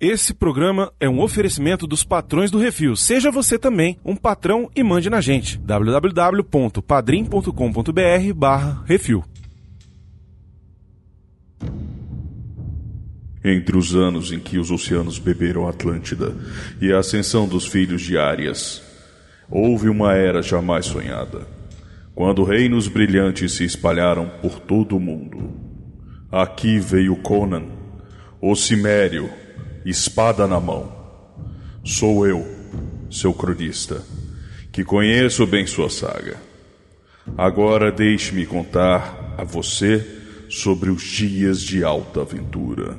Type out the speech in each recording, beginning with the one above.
Esse programa é um oferecimento dos patrões do Refil. Seja você também um patrão e mande na gente. www.padrim.com.br barra Refil. Entre os anos em que os oceanos beberam Atlântida e a ascensão dos filhos de Arias, houve uma era jamais sonhada, quando reinos brilhantes se espalharam por todo o mundo. Aqui veio Conan, o Cimério, espada na mão. Sou eu, seu cronista, que conheço bem sua saga. Agora deixe-me contar a você sobre os dias de alta aventura.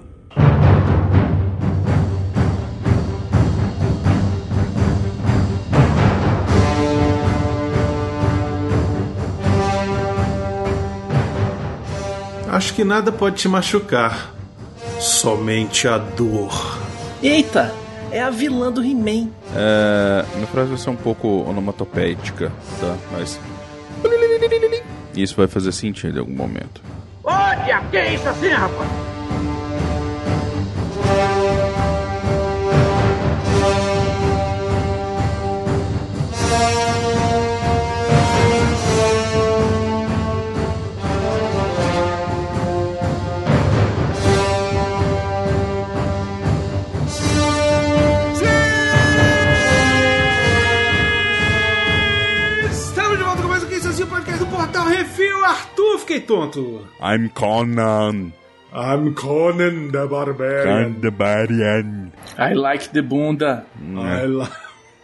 Acho que nada pode te machucar. Somente a dor. Eita! É a vilã do He-Man. É, minha frase vai ser um pouco onomatopéica, tá? Mas. Isso vai fazer sentido em algum momento. Olha, que é isso assim, rapaz? Refil. Arthur, fiquei tonto. I'm Conan, I'm Conan the Barbarian. the Barbarian. I like the bunda. I li-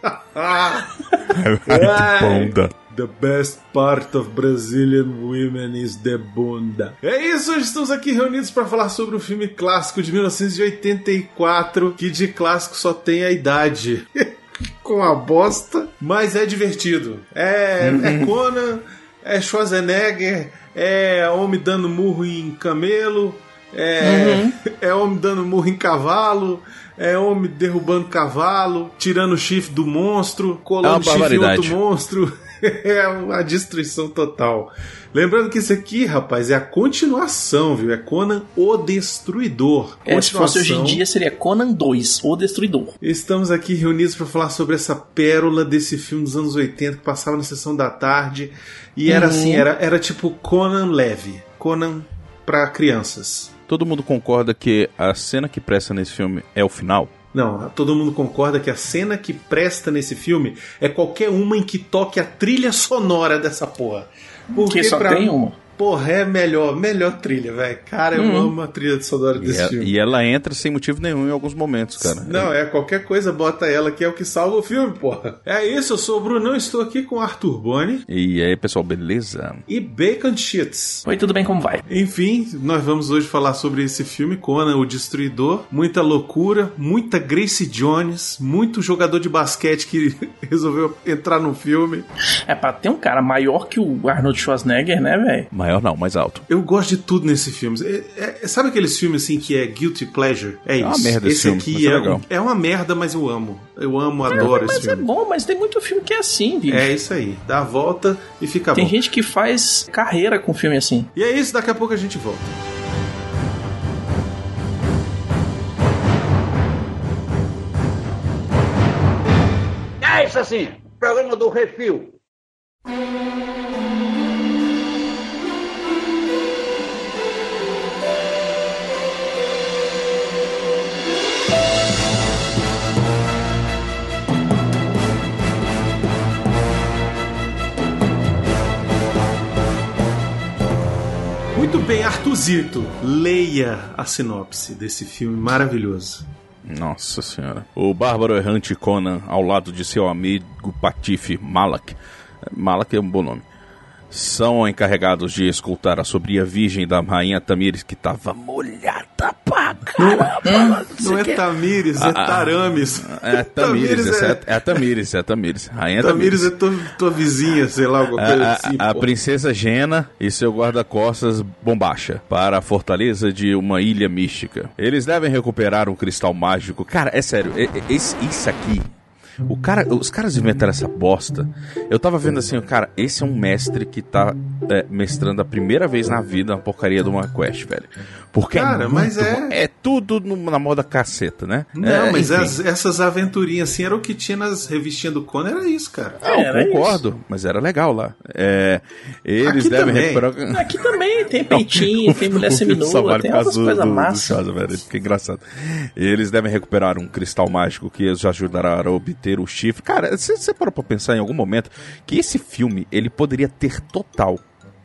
Bunda. The best part of Brazilian women is the bunda. É isso, hoje estamos aqui reunidos para falar sobre um filme clássico de 1984, que de clássico só tem a idade. Com a bosta, mas é divertido. É, é Conan, é Schwarzenegger, é homem dando murro em camelo, é, é homem dando murro em cavalo, é homem derrubando cavalo, tirando o chifre do monstro, É colando chifre em outro monstro. É uma destruição total. Lembrando que isso aqui, rapaz, é a continuação, viu? É Conan o Destruidor. É, se fosse hoje em dia, seria Conan 2, o Destruidor. Estamos aqui reunidos para falar sobre essa pérola desse filme dos anos 80 que passava na sessão da tarde. E era Uhum. assim, era, era tipo Conan leve. Conan para crianças. Todo mundo concorda que a cena que presta nesse filme é o final? Não, todo mundo concorda que a cena que presta nesse filme é qualquer uma em que toque a trilha sonora dessa porra. Porque Que só pra- tem uma. Porra, é melhor, melhor trilha, velho. Cara, eu Uhum. amo a trilha sonora E, desse ela- filme. e ela entra sem motivo nenhum em alguns momentos, cara. Não, é qualquer coisa, bota ela que é o que salva o filme, porra. É isso, eu sou o Brunão, estou aqui com Arthur Boni E aí, pessoal, beleza? e Bacon Cheats. Oi, tudo bem? Como vai? Enfim, nós vamos hoje falar sobre esse filme, Conan, o Destruidor. Muita loucura, muita Grace Jones, muito jogador de basquete que resolveu entrar no filme. É pra ter um cara maior que o Arnold Schwarzenegger, né, velho? Maior não, mais alto. Eu gosto de tudo nesse filme. É- é- sabe aqueles filmes assim que é guilty pleasure? É isso. uma merda esse esse filme, mas aqui é é, legal. um- é uma merda, mas eu amo. Eu amo, adoro esse Mas é filme. bom, mas tem muito filme que é assim, bicho. É isso aí. Dá a volta e fica Tem bom. gente que faz carreira com filme assim. E é isso, daqui a pouco a gente volta. É isso assim, programa do Refil. Muito bem, Artuzito, leia a sinopse desse filme maravilhoso. Nossa senhora. O bárbaro errante Conan, ao lado de seu amigo Patife Malak. Malak é um bom nome. São encarregados de escoltar a sobria virgem da rainha Tamires, que tava molhada pra caramba. Não é Tamires, é Tarames. É Tamires, é, é a Tamires, é a Tamires. Rainha Tamires Tamires. é tua, tua vizinha, sei lá, alguma coisa A, assim. a- a princesa Jena e seu guarda-costas Bombacha para a fortaleza de uma ilha mística. Eles devem recuperar um cristal mágico. Cara, é sério, e- esse- isso aqui O cara, os caras inventaram essa bosta. Eu tava vendo assim, cara, esse é um mestre que tá é, mestrando a primeira vez na vida uma porcaria do uma quest, velho. Porque Cara, é mas é- é tudo no- na moda caceta, né? Não, É, mas as- essas aventurinhas assim era o que tinha nas revistinhas do Conan, era isso, cara. Não, Era concordo, mas era legal lá. É, eles Aqui devem também. recuperar. Aqui também tem peitinho, tem mulher seminua, vale tem outras do- coisas massas. Shaza, velho. Fica engraçado. Eles devem recuperar um cristal mágico que os ajudará a obter o chifre. Cara, você você parou pra pensar em algum momento que esse filme ele poderia ter total,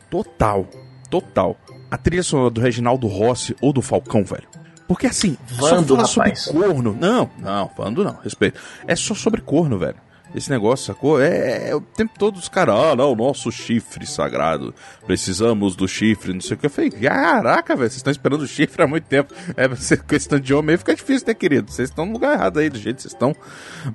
total, total a trilha sonora do Reginaldo Rossi ou do Falcão, velho. Porque assim, Vando, só fala rapaz. sobre corno. Não, não, Vando não, respeito. É só sobre corno, velho. Esse negócio, sacou? É, é o tempo todo os caras, ah, não, nosso chifre sagrado. Precisamos do chifre, não sei o que. Eu falei, caraca, velho, vocês estão esperando o chifre há muito tempo. É, questão de homem aí fica difícil, né, querido? Vocês estão no lugar errado aí, do jeito que vocês estão.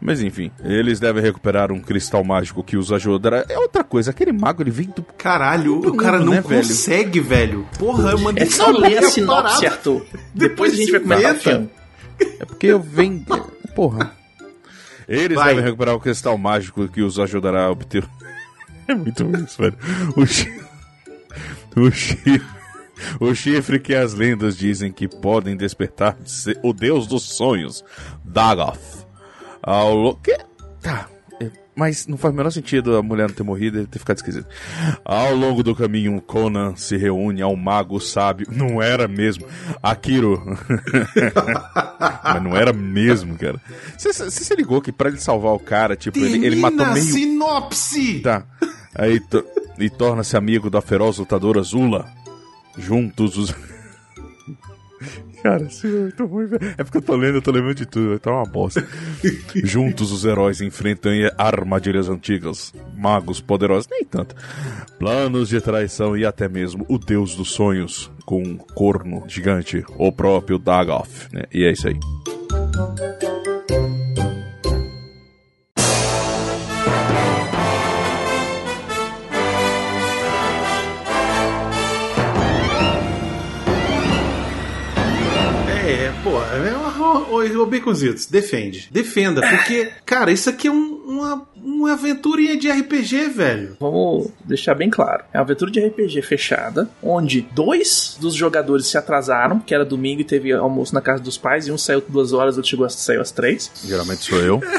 Mas enfim, eles devem recuperar um cristal mágico que os ajudará. É outra coisa, aquele mago, ele vem do. Caralho, Todo o cara mundo, não né, velho? consegue, velho. Porra, eu mandei É só ler a sinopse, parada. Arthur. Depois a gente vai Depois o filme. É porque eu venho. Porra. Eles Vai. devem recuperar o cristal mágico que os ajudará a obter. É muito isso, velho. O, chi... o chifre. O chifre que as lendas dizem que podem despertar de ser o deus dos sonhos, Dagoth. Ao que? É, Mas não faz o menor sentido a mulher não ter morrido e ter ficado esquisito. Ao longo do caminho, Conan se reúne ao mago sábio. Não era mesmo. Akiro. Mas não era mesmo, cara. Você se ligou que pra ele salvar o cara, tipo, ele, ele matou meio. sinopse! Tá. Aí to- e torna-se amigo da feroz lutadora Zula. Juntos os. Cara, isso é muito. É porque eu tô lendo, eu tô lembrando de tudo, tá uma bosta. Juntos os heróis enfrentam armadilhas antigas, magos poderosos, nem tanto. Planos de traição e até mesmo o deus dos sonhos, com um corno gigante, o próprio Dagoth, né? E é isso aí. Ô, ô, Baconzitos, defende. Defenda, porque, cara, isso aqui é um- uma, uma aventurinha de RPG, velho. Vamos deixar bem claro. É uma aventura de RPG fechada, onde dois dos jogadores se atrasaram, que era domingo e teve almoço na casa dos pais, e um saiu duas horas, outro chegou, saiu às três. Geralmente sou eu.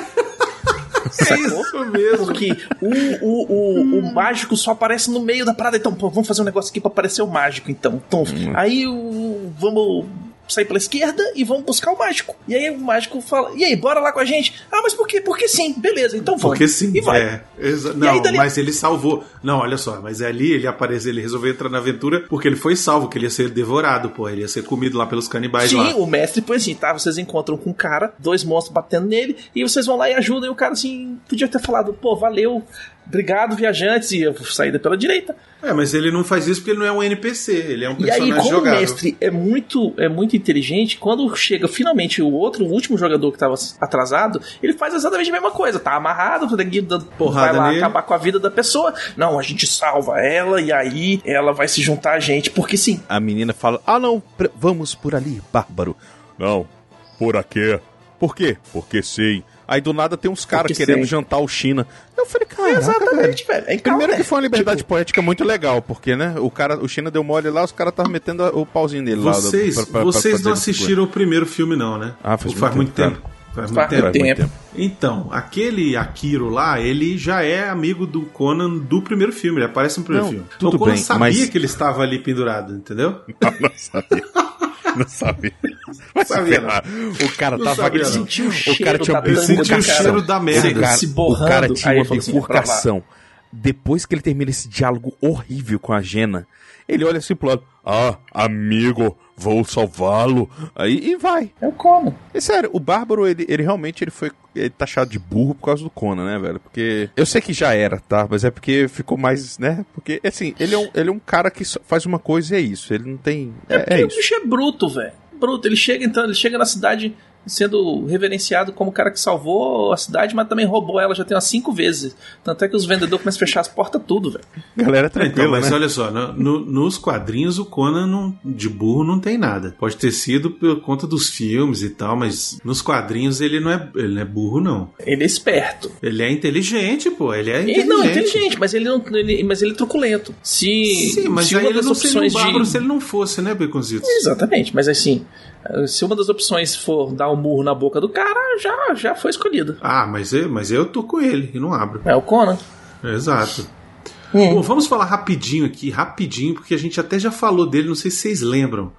Sacou? Isso mesmo. Porque o, o, o, o mágico só aparece no meio da parada. Então, pô, vamos fazer um negócio aqui pra aparecer o mágico, então. então Aí o, vamos sair pela esquerda e vamos buscar o mágico. E aí o mágico fala: E aí, bora lá com a gente? Ah, mas por quê? Porque sim, beleza, então vamos. Porque sim, E vai. é. Exa- não, aí dali- mas ele salvou. Não, olha só, mas ali ele apareceu, ele resolveu entrar na aventura porque ele foi salvo, que ele ia ser devorado, pô. Ele ia ser comido lá pelos canibais Sim, lá. o mestre põe assim, tá? Vocês encontram com um cara, dois monstros batendo nele, e vocês vão lá e ajudam. E o cara, assim, podia ter falado, pô, valeu, obrigado, viajantes, e eu saída pela direita. É, mas ele não faz isso porque ele não é um NPC, ele é um E personagem aí, como jogável. o mestre é muito, é muito inteligente, quando chega finalmente o outro, o último jogador que tava atrasado, ele faz exatamente a mesma coisa. Tá amarrado, dando- Porrada vai lá nele. acabar com a vida da pessoa. Não, a gente salva ela e aí ela vai se juntar a gente, porque sim. A menina fala: Ah, não, vamos por ali, bárbaro. Não, por aqui. Por quê? Porque sim. Aí do nada tem uns caras querendo sim. jantar o China. Eu falei, cara, Exatamente, velho. É Primeiro que foi uma liberdade Tipo, poética muito legal, porque, né, o cara, o China deu mole lá, os caras estavam metendo o pauzinho dele lá. Vocês, pra- pra- vocês pra não assistiram o primeiro filme, não, né? Ah, faz Ou faz muito muito tempo, tempo. Faz muito Faz tempo. Faz muito tempo. Então, aquele Akiro lá, ele já é amigo do Conan do primeiro filme, ele aparece no primeiro Não, filme. Então tudo o Conan bem, sabia mas- que ele estava ali pendurado, entendeu? Não sabia. Não sabia. Vai se Sabia. O cara Não tava sabia, não. sentiu o O cheiro cara tinha da Ele sentiu o cara. cheiro da merda. Se- O cara, se o borrando. cara tinha Aí uma ele assim, bifurcação. Depois que ele termina esse diálogo horrível com a Jena, ele olha assim pro lado. Ah, amigo, vou salvá-lo. Aí e vai. É o Conan. É sério, o Bárbaro, ele, ele realmente ele foi ele taxado de burro por causa do Conan, né, velho? Porque. Eu sei que já era, tá? Mas é porque ficou mais, né? Porque, assim, ele é um, ele é um cara que faz uma coisa e é isso. Ele não tem. É, É, porque é o isso. bicho é bruto, velho. Bruto. Ele chega entrando, ele chega na cidade sendo reverenciado como o cara que salvou a cidade, mas também roubou ela já tem umas cinco vezes. Tanto é que os vendedores começam a fechar as portas tudo, velho. Galera Então, tranquila, mas né? olha só, no- no- nos quadrinhos o Conan não- de burro não tem nada. Pode ter sido por conta dos filmes e tal, mas nos quadrinhos ele não é, ele não é burro, não. Ele é esperto. Ele é inteligente, pô. Ele é Ele inteligente. não, inteligente, mas ele não. Ele, mas ele é truculento. Se, Sim, mas se aí ele não seria um bárbaro de. se ele não fosse, né, Baconzitos? Exatamente, mas assim, se uma das opções for dar um murro na boca do cara, já, já foi escolhido. Ah, mas eu, mas eu tô com ele e não abro. É o Conan. Exato. Hum. Bom, vamos falar rapidinho aqui, rapidinho, porque a gente até já falou dele, não sei se vocês lembram.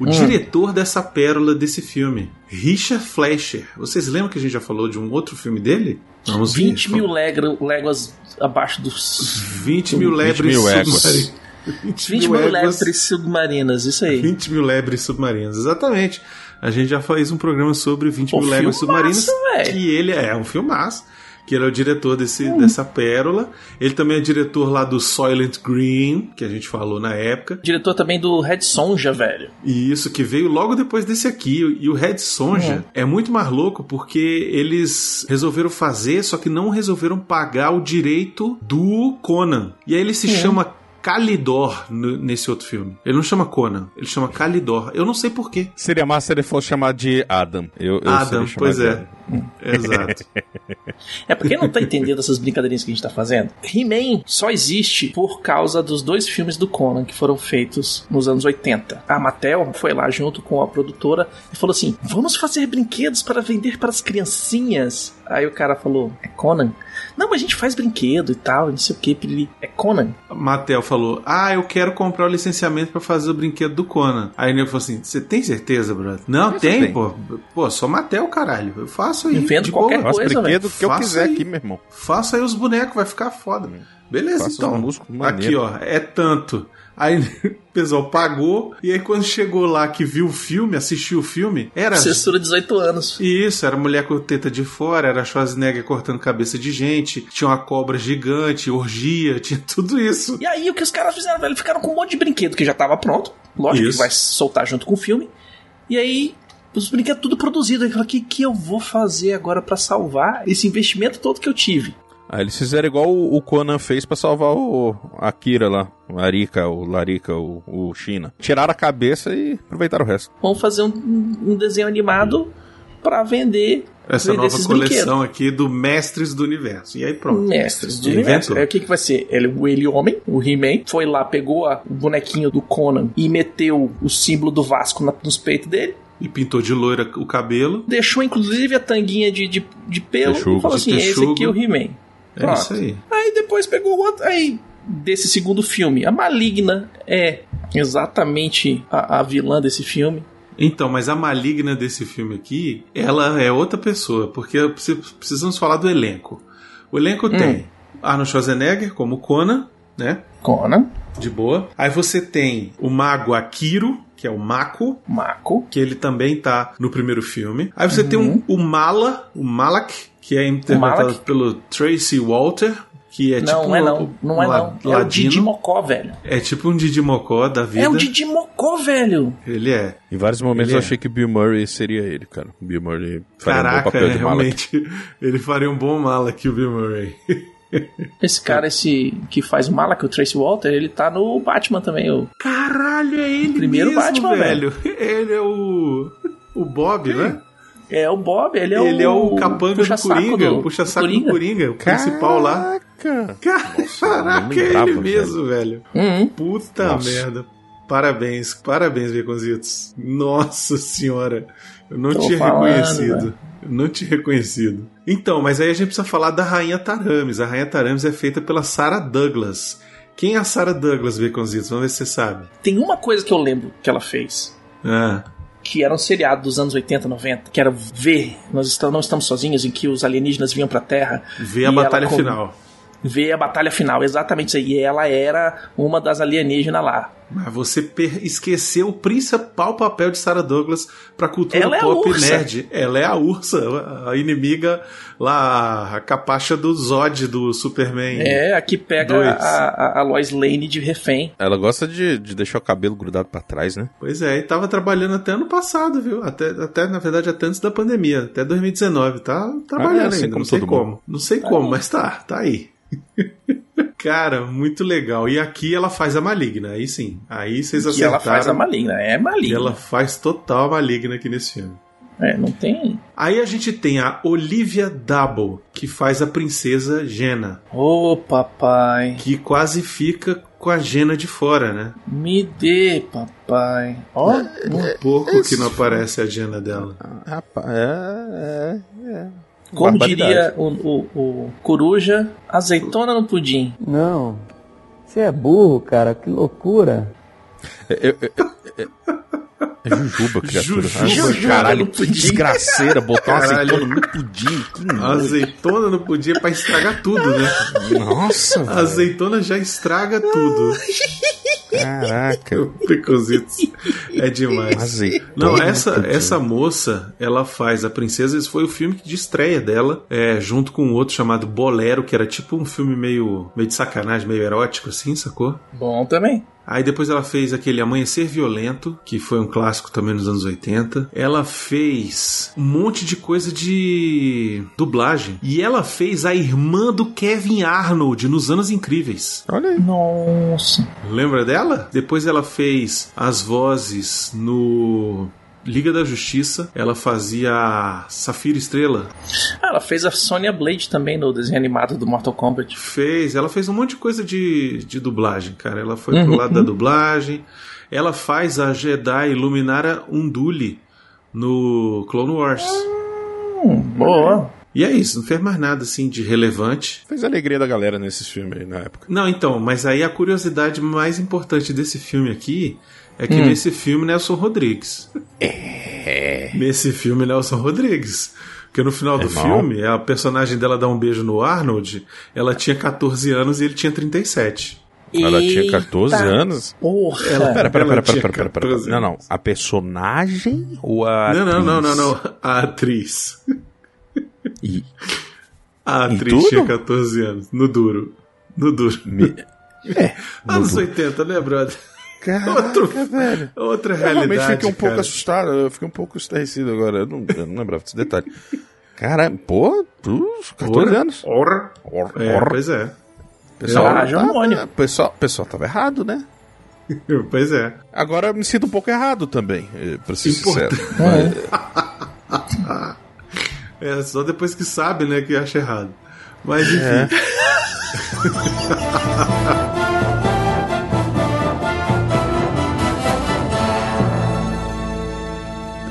O Hum. diretor dessa pérola desse filme, Richard Fleischer. Vocês lembram que a gente já falou de um outro filme dele? Vamos ver. 20 mil legra- léguas abaixo dos. 20 mil 20 lebres mil éguas. Submarinas. 20 20 mil léguas submarinas, isso aí. 20 mil lebres submarinas, exatamente. A gente já fez um programa sobre 20 Pô, mil filmaço, submarinas. velho. Que ele é um filmaço. Que ele é o diretor desse, dessa pérola. Ele também é diretor lá do Soylent Green, que a gente falou na época. Diretor também do Red Sonja, velho. E isso que veio logo depois desse aqui. E o Red Sonja é. muito mais louco porque eles resolveram fazer, só que não resolveram pagar o direito do Conan. E aí ele se chama Kalidor no- nesse outro filme. Ele não chama Conan, ele chama Kalidor. Eu não sei porquê. Seria massa se ele fosse chamar de Adam. Eu, eu Adam, pois é. Exato. É porque não tá entendendo essas brincadeirinhas que a gente tá fazendo. He-Man só existe por causa dos dois filmes do Conan que foram feitos nos anos 80. A Mattel foi lá junto com a produtora e falou assim: vamos fazer brinquedos para vender para as criancinhas. Aí o cara falou: é Conan? Não, mas a gente faz brinquedo e tal, não sei o que. Piriri. É Conan. Mattel falou: Ah, eu quero comprar o licenciamento pra fazer o brinquedo do Conan. Aí o nego falou assim: Você tem certeza, brother? Não, Mas tem, pô. Pô, sou Mattel, caralho. Eu faço aí. Invento de qualquer boa. Faço Coisa, brinquedo que eu quiser aí. aqui, meu irmão. Faça aí os bonecos, vai ficar foda. Beleza, Faça então. um músculo Aqui, ó, é tanto. Aí o pessoal pagou, e aí quando chegou lá que viu o filme, assistiu o filme, era. Censura 18 anos. Isso, era mulher com teta de fora, era Schwarzenegger cortando cabeça de gente, tinha uma cobra gigante, orgia, tinha tudo isso. E aí o que os caras fizeram, velho? Ficaram com um monte de brinquedo que já tava pronto. Lógico Isso. que vai soltar junto com o filme. E aí, os brinquedos tudo produzido. Aí fala, o que, que eu vou fazer agora pra salvar esse investimento todo que eu tive? Aí eles fizeram igual o Conan fez pra salvar o Akira lá, o Arika, o Larica, o, o China. Tiraram a cabeça e aproveitaram o resto. Vamos fazer um, um desenho animado pra vender. Essa vender nova esses coleção aqui do Mestres do Universo. E aí pronto. Mestres do universo. Aí o que, que vai ser? Ele, o Ele Homem, o He-Man, foi lá, pegou a- o bonequinho do Conan e meteu o símbolo do Vasco na- nos peitos dele. E pintou de loira o cabelo. Deixou inclusive a tanguinha de, de, de pelo Texugo. e falou assim: De esse texugo. aqui é o He-Man. É Pronto. isso aí. Aí depois pegou o outro. Aí, desse segundo filme, a Maligna é exatamente a, a vilã desse filme. Então, mas a maligna desse filme aqui, ela é outra pessoa, porque preci- precisamos falar do elenco. O elenco Hum. tem Arnold Schwarzenegger como Conan, né? Conan, De boa. Aí você tem o mago Akiro, que é o Mako, Mako, que ele também tá no primeiro filme. Aí você tem um- o Mala, o Malak, que é interpretado Malak? pelo Tracy Walter, que é não, tipo não é um não. Não é não. É o. Didi Mocó, velho. É tipo um Didi Mocó da vida. É o Didi Mocó, velho. Ele é. Em vários momentos Ele eu é. achei que o Bill Murray seria ele, cara. O Bill Murray faria um bom Caraca, papel é, de Malak. realmente. Ele faria um bom mala aqui, o Bill Murray. Esse cara, esse que faz o Malak, o Tracy Walter, ele tá no Batman também. O... Caralho, é ele Primeiro mesmo, Batman, velho. Ele é o... O Bob, né? É o Bob, ele é o. ele é o capanga do puxa-saco Coringa, do- o puxa-saco do do Coringa, o principal lá. Caraca! Caraca, é ele mesmo, velho. Uhum. Puta Nossa. merda. Parabéns, parabéns, Beconzitos. Nossa senhora, eu não Tô tinha falando, reconhecido. velho. Eu não tinha reconhecido. Então, mas aí a gente precisa falar da Rainha Taramis. A Rainha Taramis é feita pela Sarah Douglas. Quem é a Sarah Douglas, Beconzitos? Vamos ver se você sabe. Tem uma coisa que eu lembro que ela fez. Ah, que era um seriado dos anos 80, 90, que era ver, nós não estamos sozinhos, em que os alienígenas vinham pra Terra. vê a batalha ela final. Ver a batalha final, exatamente isso aí. E ela era uma das alienígenas lá. Mas você esqueceu o principal papel de Sarah Douglas pra cultura Ela é pop Ursa. nerd. Ela é a Ursa, a inimiga lá, a capacha do Zod do Superman. É, a que pega a, a, a Lois Lane de refém. Ela gosta de, de deixar o cabelo grudado pra trás, né? Pois é, e tava trabalhando até ano passado, viu? Até, até na verdade, até antes da pandemia, até 2019. Tá trabalhando Ah, é, assim ainda, como não sei mundo. como. Não sei como, mas tá, tá aí. Cara, muito legal. E aqui ela faz a maligna, aí sim. Aí vocês Que acertaram. ela faz a maligna. É E maligna. ela faz total a maligna aqui nesse filme. É, não tem. Aí a gente tem a Olivia Double, que faz a princesa Jena, Ô, papai. que quase fica com a Jena de fora, né? Me dê, papai. Ó, Um pouco que não aparece a Jena dela. Rapaz, é. é, é. Como diria o, o, o coruja, azeitona no pudim. Não. Você é burro, cara. Que loucura. É, é, é, é- é Jujuba, criatura. Jujuba, Ah, caralho, no que pudim. desgraceira. Botar uma Caralho. azeitona no pudim. Azeitona não podia pra estragar tudo, né? Nossa, A velho. azeitona já estraga tudo. Caraca. Precozitos. É demais. Azeitona Não, no essa, pudim. essa moça, ela faz a princesa. Esse foi o filme de estreia dela, é, junto com outro chamado Bolero, que era tipo um filme meio, meio de sacanagem, meio erótico, assim, sacou? Bom também. Aí depois ela fez aquele Amanhecer Violento, que foi um clássico também nos anos 80. Ela fez um monte de coisa de dublagem. E ela fez a irmã do Kevin Arnold nos Anos Incríveis. Olha aí. Nossa. Lembra dela? Depois ela fez as vozes no Liga da Justiça. Ela fazia a Safira Estrela. Ah, ela fez a Sonya Blade também no desenho animado do Mortal Kombat. Fez, ela fez um monte de coisa de, de dublagem, cara. Ela foi pro lado da dublagem. Ela faz a Jedi Luminara Unduli no Clone Wars. Hum, boa. E é isso, não fez mais nada assim de relevante. Fez a alegria da galera nesses filmes aí na época. Não, então, mas aí a curiosidade mais importante desse filme aqui é que nesse filme Nelson Rodrigues. É. Nesse filme Nelson Rodrigues. Porque no final do Irmão. filme, a personagem dela dá um beijo no Arnold, ela tinha 14 anos e ele tinha 37. Ela tinha 14 Eita anos. Porra. Ela- Pera, pera, pera, pera, tinha pera, pera, pera. 14 Não, não. A personagem ou a. Não, não, não, não, atriz? não. A atriz. E- A atriz tinha 14 anos. No duro. No duro. me- Anos 80, né, brother? Caraca, Outro- velho. Outra Eu realmente realidade. fiquei um pouco cara. assustado, eu fiquei um pouco estarrecido agora. Eu não, eu não lembrava desse detalhe. Caralho, pô, tu, 14 Ora, anos. Ora. Or, É, or. pois é. pessoal, tava- Jamônio. pessoal, pessoal tava errado, né? Pois é. Agora eu me sinto um pouco errado também, eh, pra ser sincero. É só depois que sabe, né, que acha errado. Mas enfim. É.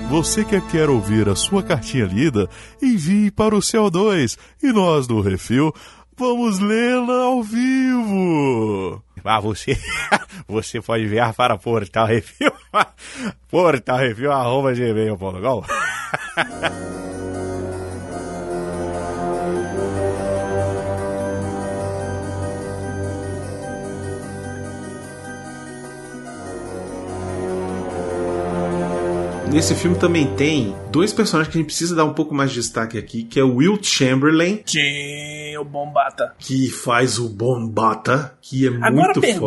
Você que quer ouvir a sua cartinha lida, envie para o CO2 e nós do Refil vamos lê-la ao vivo. Ah, você, você pode enviar para Portal Refil, Portal Refil, arroba gmail.com. Nesse filme também tem dois personagens que a gente precisa dar um pouco mais de destaque aqui, que é o Will Chamberlain, Tinha o Bombata. que faz o Bombata, que é Agora a muito pergunta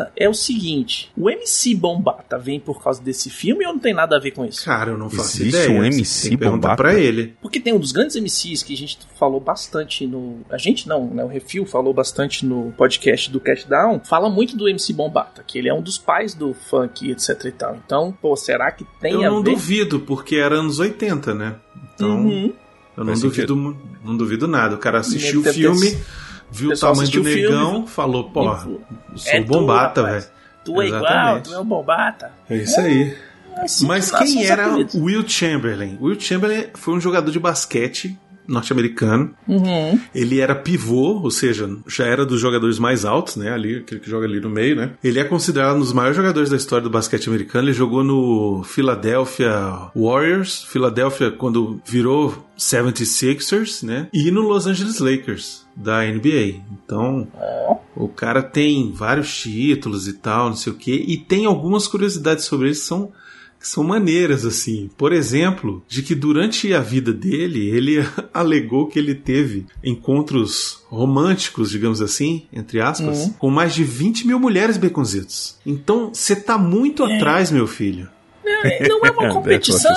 foda. é o seguinte: o MC Bombata vem por causa desse filme ou não tem nada a ver com isso? Cara, eu não faço Existe ideia. um MC tem que Bombata? pra ele. Porque tem um dos grandes MCs que a gente falou bastante no. A gente não, né? O Refil falou bastante no podcast do Catdown. Fala muito do MC Bombata, que ele é um dos pais do funk, etc e tal. Então, pô, será que tem Eu a não ver? duvido, porque era anos 80, né? Então, Uhum. eu não Faz duvido, não duvido nada. O cara assistiu o filme, viu o tamanho do filme, negão, viu? falou, pô, eu sou É Bombata, velho. Tu é igual, tu é o Bombata. É isso aí. Assim Mas nascem quem era. Will Chamberlain? Will Chamberlain foi um jogador de basquete norte-americano. Uhum. Ele era pivô, ou seja, já era dos jogadores mais altos, né? Ali, aquele que joga ali no meio, né? Ele é considerado um dos maiores jogadores da história do basquete americano. Ele jogou no Philadelphia Warriors, Philadelphia quando virou 76ers, né? E no Los Angeles Lakers da NBA. Então, o cara tem vários títulos e tal, não sei o quê, e tem algumas curiosidades sobre ele que são são maneiras assim. Por exemplo, de que durante a vida dele, ele alegou que ele teve encontros românticos, digamos assim, entre aspas, com mais de 20 mil mulheres baconzitos. Então, você tá muito atrás, meu filho. Não, não é uma That's competição.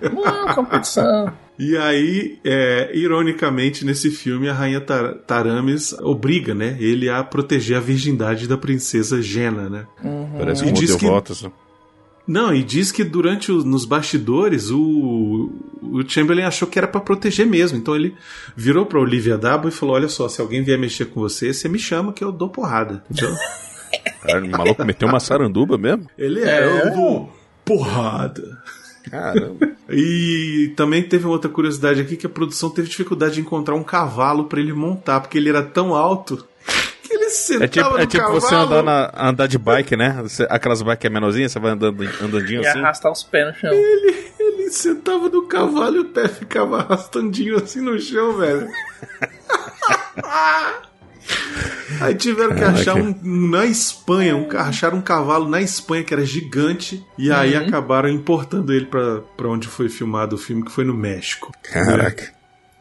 Não é uma competição. E aí, é, ironicamente, nesse filme, a rainha Tar Taramis obriga, né, ele a proteger a virgindade da princesa Jena, né? Parece E um diz modelo que- votos. né? Não, e diz que durante os nos bastidores o, o Chamberlain achou que era pra proteger mesmo. Então ele virou pra Olivia Dabo e falou: Olha só, se alguém vier mexer com você, você me chama que eu dou porrada. Cara, o maluco meteu uma saranduba mesmo? ele é, eu dou porrada. Caramba. E também teve outra curiosidade aqui que a produção teve dificuldade de encontrar um cavalo pra ele montar, porque ele era tão alto sentava É tipo, no é tipo cavalo. você andar, na, andar de bike, né? Você- aquelas bikes que é menorzinha, você vai andando andandinho E assim. arrastar os pés no chão. Ele, ele sentava no cavalo e o pé ficava arrastandinho assim no chão, velho. Aí tiveram que achar um na Espanha, um, acharam um cavalo na Espanha que era gigante e aí acabaram importando ele pra onde foi filmado o filme, que foi no México. Caraca.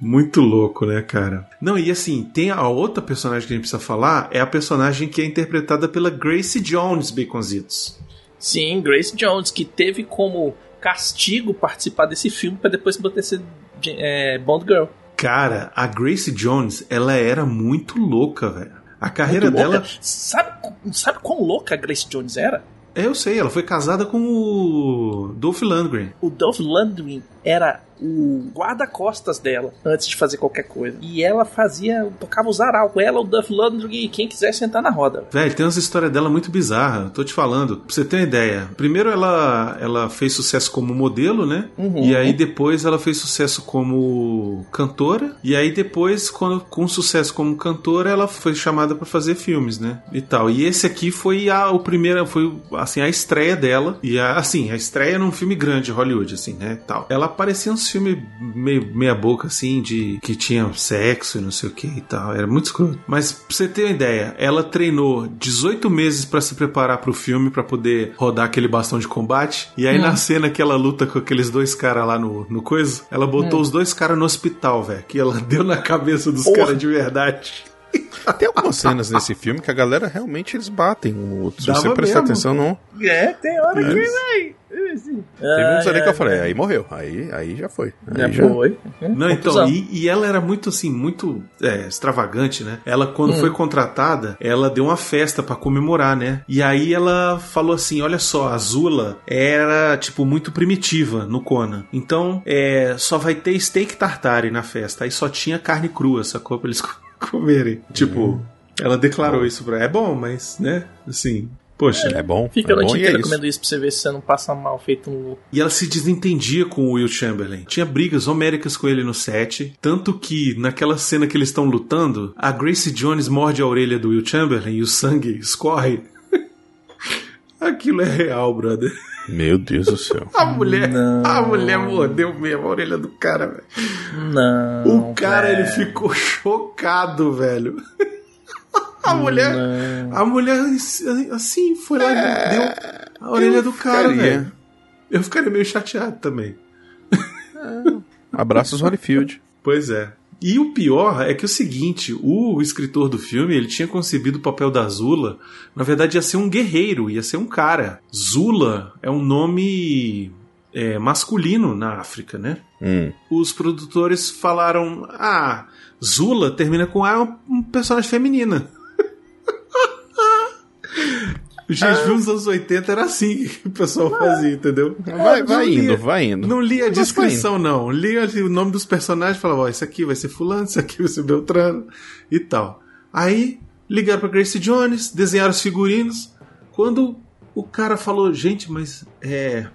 Muito louco, né, cara? Não, e assim, tem a outra personagem que a gente precisa falar, é a personagem que é interpretada pela Grace Jones, Baconzitos. Sim, Grace Jones, que teve como castigo participar desse filme pra depois poder ser é, Bond Girl. Cara, a Grace Jones, ela era muito louca, velho. A carreira dela. Sabe, sabe quão louca a Grace Jones era? É, Eu sei, ela foi casada com o Dolph Lundgren. O Dolph Lundgren era o guarda-costas dela antes de fazer qualquer coisa. E ela fazia, tocava os arautos. Ela, o Dolph Lundgren e quem quisesse sentar na roda. Velho, tem umas histórias dela muito bizarras, tô te falando. Pra você ter uma ideia. Primeiro ela, ela fez sucesso como modelo, né? Uhum. E aí depois ela fez sucesso como cantora. E aí depois, quando, com sucesso como cantora, ela foi chamada pra fazer filmes, né? E tal. E esse aqui foi a, o primeiro, foi assim, a estreia dela. E a, assim, a estreia num filme grande de Hollywood, assim, né? Tal. Ela aparecia uns filmes meio meia boca, assim, de que tinha sexo e não sei o que e tal. Era muito escroto. Mas pra você ter uma ideia, ela treinou 18 meses pra se preparar pro filme, pra poder rodar aquele bastão de combate. E aí na cena que ela luta com aqueles dois caras lá no, no coisa, ela botou os dois caras no hospital, velho. Que ela deu na cabeça dos caras de verdade. Tem algumas cenas nesse filme que a galera realmente eles batem um no outro. Se Dava você prestar mesmo. atenção, não. É, tem hora que vai. Teve uns ali que eu falei, aí morreu. Aí, aí já foi. Aí Já já- foi. Não, então, e, e ela era muito assim, muito é, extravagante, né? Ela, quando foi contratada, ela deu uma festa pra comemorar, né? E aí ela falou assim: olha só, a Zula era, tipo, muito primitiva no Conan. Então, é, só vai ter steak tartare na festa. Aí só tinha carne crua, sacou? Pra eles co- comerem. Tipo, ela declarou isso pra. É bom, mas, né? Assim. Poxa, É bom. Fica é a bom noite e é inteira isso. comendo isso pra você ver se você não passa mal feito um louco. E ela se desentendia com o Will Chamberlain. Tinha brigas homéricas com ele no set. Tanto que, naquela cena que eles estão lutando, a Grace Jones morde a orelha do Will Chamberlain e o sangue escorre. Aquilo é real, brother. Meu Deus do céu. A mulher, Não. a mulher mordeu mesmo a orelha do cara, velho. Não. O cara, velho. ele ficou chocado, velho. A mulher, a mulher assim foi lá e deu a orelha do cara, velho. Eu ficaria meio chateado também. Abraços Holyfield. Pois é. E o pior é que é o seguinte, o escritor do filme, ele tinha concebido o papel da Zula, na verdade ia ser um guerreiro, ia ser um cara. Zula é um nome é, masculino na África, né? Hum. Os produtores falaram, ah, Zula termina com A, é um personagem feminina. Gente, nos anos 80 era assim que o pessoal fazia, entendeu? Vai, vai lia- indo, vai indo. Não li a descrição, não. Li ali o nome dos personagens e falava, ó, esse aqui vai ser fulano, esse aqui vai ser Beltrano e tal. Aí ligaram pra Grace Jones, desenharam os figurinos. Quando o cara falou, gente, mas é.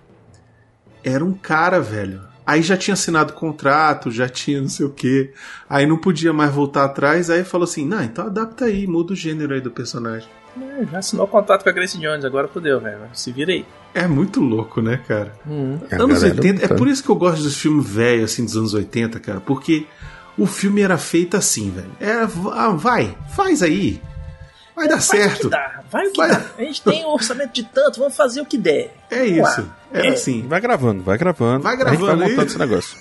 Era um cara, velho. Aí já tinha assinado contrato, já tinha não sei o quê. Aí não podia mais voltar atrás. Aí falou assim: não, então adapta aí, muda o gênero aí do personagem. É, já assinou o contrato com a Grace Jones, agora fodeu, velho. Se vira aí. É muito louco, né, cara? A anos galera 80, é tá- por isso que eu gosto dos filmes velhos, assim, dos anos 80, cara, porque o filme era feito assim, velho. Era, ah, vai, faz aí. Vai dar Faz o que certo. dá, vai o que Vai. dá. A gente tem um orçamento de tanto, vamos fazer o que der. É Vamos isso. Era É. assim. Vai gravando, vai gravando. Vai A gente vai gravando aí. montando esse negócio.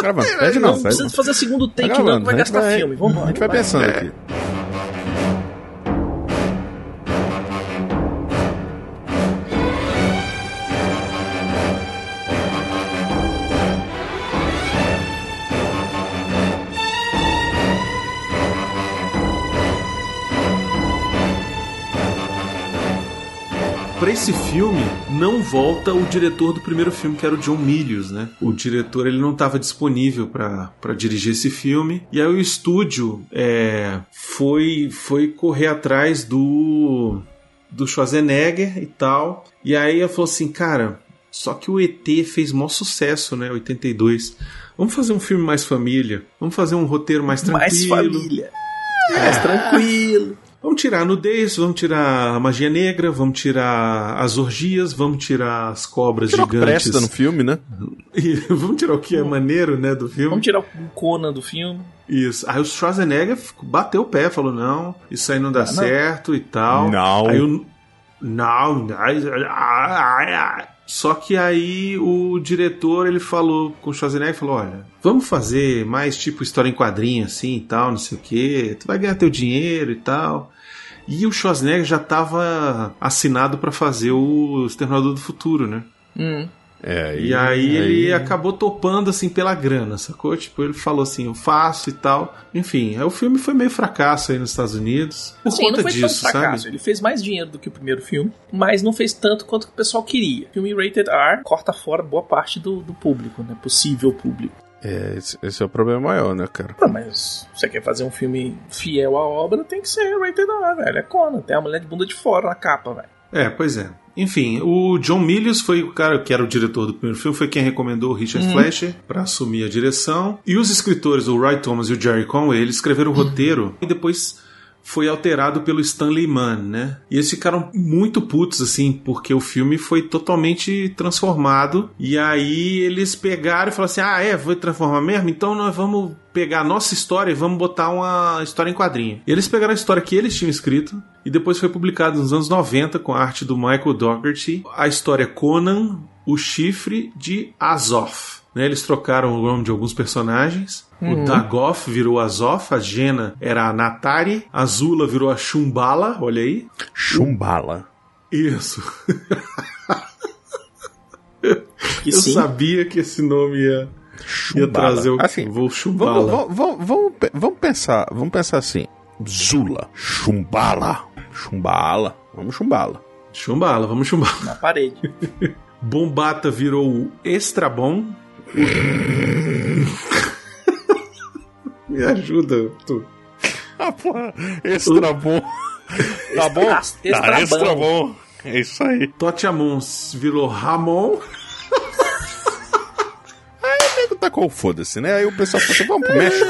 gravando. Pede não, Não precisa fazer segundo take, Vai não, que vai gastar vai- filme. Vamos A gente vai pensando aqui. Pra esse filme, não volta o diretor do primeiro filme, que era o John Milius, né? O diretor ele não estava disponível pra pra dirigir esse filme. E aí o estúdio é, foi, foi correr atrás do, do Schwarzenegger e tal. E aí ele falou assim, cara, só que o ET fez maior sucesso, né? 82. Vamos fazer um filme mais família. Vamos fazer um roteiro mais tranquilo. Mais família. Mais tranquilo. Vamos tirar a nudez, vamos tirar a magia negra, vamos tirar as orgias, vamos tirar as cobras que gigantes. presta no filme, né? E vamos tirar o que é maneiro, né, do filme. Vamos tirar o Conan do filme. Isso. Aí o Schwarzenegger bateu o pé, falou: não, isso aí não dá certo e tal. Não. Aí o. Não, não. Só que aí o diretor ele falou com o Schwarzenegger falou: olha, vamos fazer mais tipo história em quadrinho assim e tal, não sei o que. Tu vai ganhar teu dinheiro e tal. E o Schwarzenegger já estava assinado para fazer o Exterminador do Futuro, né? Hum. É, E aí, ele acabou topando assim pela grana, sacou? Tipo, ele falou assim, eu faço e tal. Enfim, aí o filme foi meio fracasso aí nos Estados Unidos. Por Sim, conta não foi disso, tão fracasso. sabe? Ele fez mais dinheiro do que o primeiro filme, mas não fez tanto quanto o pessoal queria. O filme Rated R corta fora boa parte do, do público, né? Possível público. É, esse, esse é o problema maior, né, cara? Ah, mas você quer fazer um filme fiel à obra, tem que ser Rated R, velho. É Conan. Tem a mulher de bunda de fora na capa, velho. É, pois é. Enfim, o John Milius foi o cara que era o diretor do primeiro filme, foi quem recomendou o Richard Fleischer para assumir a direção. E os escritores, o Roy Thomas e o Jerry Conway, eles escreveram o roteiro e depois foi alterado pelo Stanley Mann, né? E eles ficaram muito putos, assim, porque o filme foi totalmente transformado. E aí eles pegaram e falaram assim: ah, é, foi transformar mesmo? Então nós vamos pegar a nossa história e vamos botar uma história em quadrinho. E eles pegaram a história que eles tinham escrito e depois foi publicado nos anos 90 com a arte do Michael Dougherty. A história Conan, o chifre de Azov. Né, eles trocaram o nome de alguns personagens. O Dagoth virou Azov, a Jena era a Natari, a Zula virou a Chumbala, olha aí. Chumbala. Isso. Eu sim. sabia que esse nome ia, ia trazer o Assim, vou Vamos, Chumbala. vamos, vamos, vamos, vamos pensar, vamos pensar assim. Zula, chumbala, chumbala, vamos chumbala. Chumbala, vamos chumbala. Na parede. Bombata virou o Estrabon. Me ajuda, tu. Ah, porra, extra bom. Tá bom? Extra- Tá, extra bom. É isso aí. Totiamon virou Ramon. O nego tacou o foda-se, né? Aí o pessoal falou assim, vamos pro México.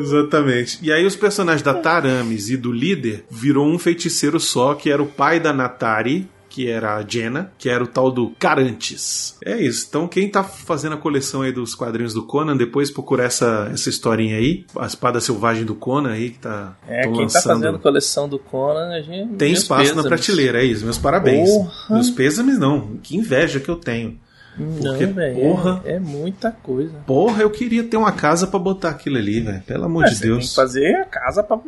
Exatamente. E aí os personagens da Taramis e do líder virou um feiticeiro só, que era o pai da Natari, que era a Jenna, que era o tal do Carantes. É isso. Então quem tá fazendo a coleção aí dos quadrinhos do Conan, depois procura essa, essa historinha aí, a espada selvagem do Conan aí, que tá É, quem tá lançando. fazendo coleção do Conan, a gente. Tem meus espaço na pêsames. prateleira, é isso. Meus parabéns. Porra. Meus pêsames não. Que inveja que eu tenho. Porque, Não, velho. porra. É, é muita coisa. Porra, eu queria ter uma casa pra botar aquilo ali, velho. Pelo amor É, de você tem Deus. que fazer a casa pra.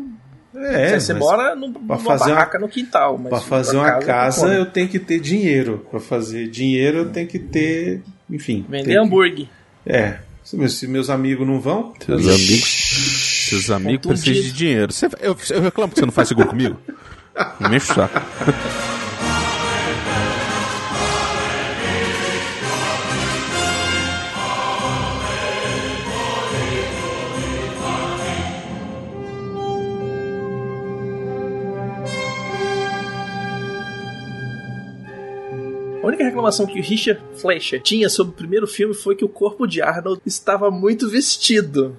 É, você mora no, numa fazer uma- barraca no quintal. Mas pra fazer uma casa Conan. eu tenho que ter dinheiro. Pra fazer dinheiro eu tenho que ter. Enfim. Vender tem que- hambúrguer. É. Se meus, se meus amigos não vão. Seus amigos, seus amigos precisam de dinheiro. Você- eu, eu reclamo que você não faz seguro comigo. Não me enche o saco. A única reclamação que o Richard Fleischer tinha sobre o primeiro filme foi que o corpo de Arnold estava muito vestido.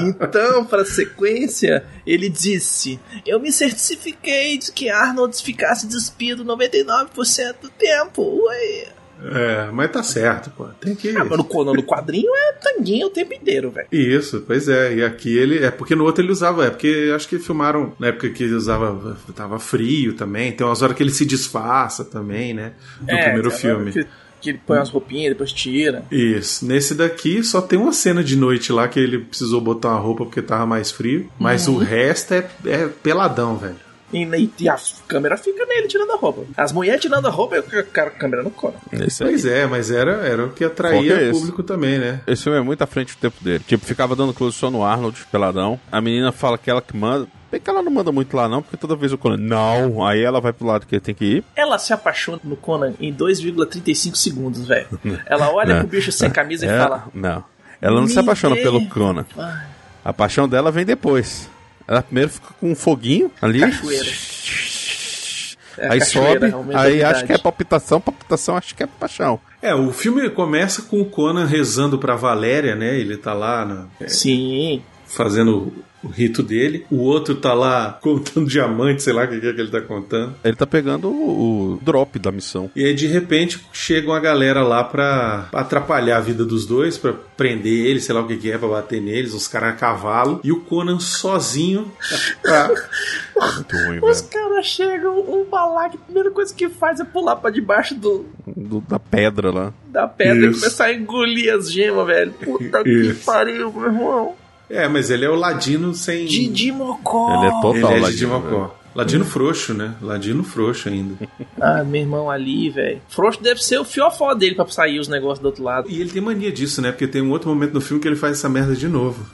então, para a sequência, ele disse: Eu me certifiquei de que Arnold ficasse despido 99% do tempo. Ué. É, mas tá certo, pô. Tem que. Ah, mas no, Conan, no quadrinho é tanguinha o tempo inteiro, velho. Isso, pois é. E aqui ele. É porque no outro ele usava. É porque acho que filmaram na época que ele usava. Tava frio também. Tem umas horas que ele se disfarça também, né? No É, primeiro filme. Que, que ele põe umas roupinhas, depois tira. Isso. Nesse daqui só tem uma cena de noite lá que ele precisou botar uma roupa porque tava mais frio. Mas Uhum. o resto é, é peladão, velho. E, e a câmera fica nele tirando a roupa. As mulheres tirando a roupa e o cara com a câmera no aí, Pois é, mas era, era o que atraía é o esse? público também, né? esse filme é muito à frente do tempo dele. Tipo, ficava dando close só no Arnold, peladão. A menina fala que ela que manda. Bem que ela não manda muito lá, não, porque toda vez o Conan. Não! Aí ela vai pro lado que ele tem que ir. Ela se apaixona no Conan em 2,35 segundos, velho. Ela olha pro bicho sem camisa e É, fala: Não. Ela não se apaixona dê. pelo Conan. A paixão dela vem depois. Ela primeiro fica com um foguinho ali. Cachoeira. É aí sobe, a aí acho que é palpitação, palpitação acho que é paixão. É, o filme começa com o Conan rezando pra Valéria, né? Ele tá lá na- Sim. fazendo o rito dele. O outro tá lá contando diamante, sei lá o que é que ele tá contando. Ele tá pegando o, o drop da missão. E aí, de repente, chega uma galera lá pra atrapalhar a vida dos dois, pra prender eles, sei lá o que que é, pra bater neles, os caras a cavalo. E o Conan sozinho. Ah, Muito ruim, Os caras chegam, o Balak, a primeira coisa que faz é pular pra debaixo do, Do- da pedra lá. da pedra e Isso. começar a engolir as gemas, velho. Puta que Isso. pariu, meu irmão. É, mas ele é o ladino sem. Didi Mocó. Ele é total Ele é de ladino, velho. Ladino frouxo, né? Ladino frouxo ainda. Ah, meu irmão ali, velho. Frouxo deve ser o fiofó dele pra sair os negócios do outro lado. E ele tem mania disso, né? Porque tem um outro momento no filme que ele faz essa merda de novo.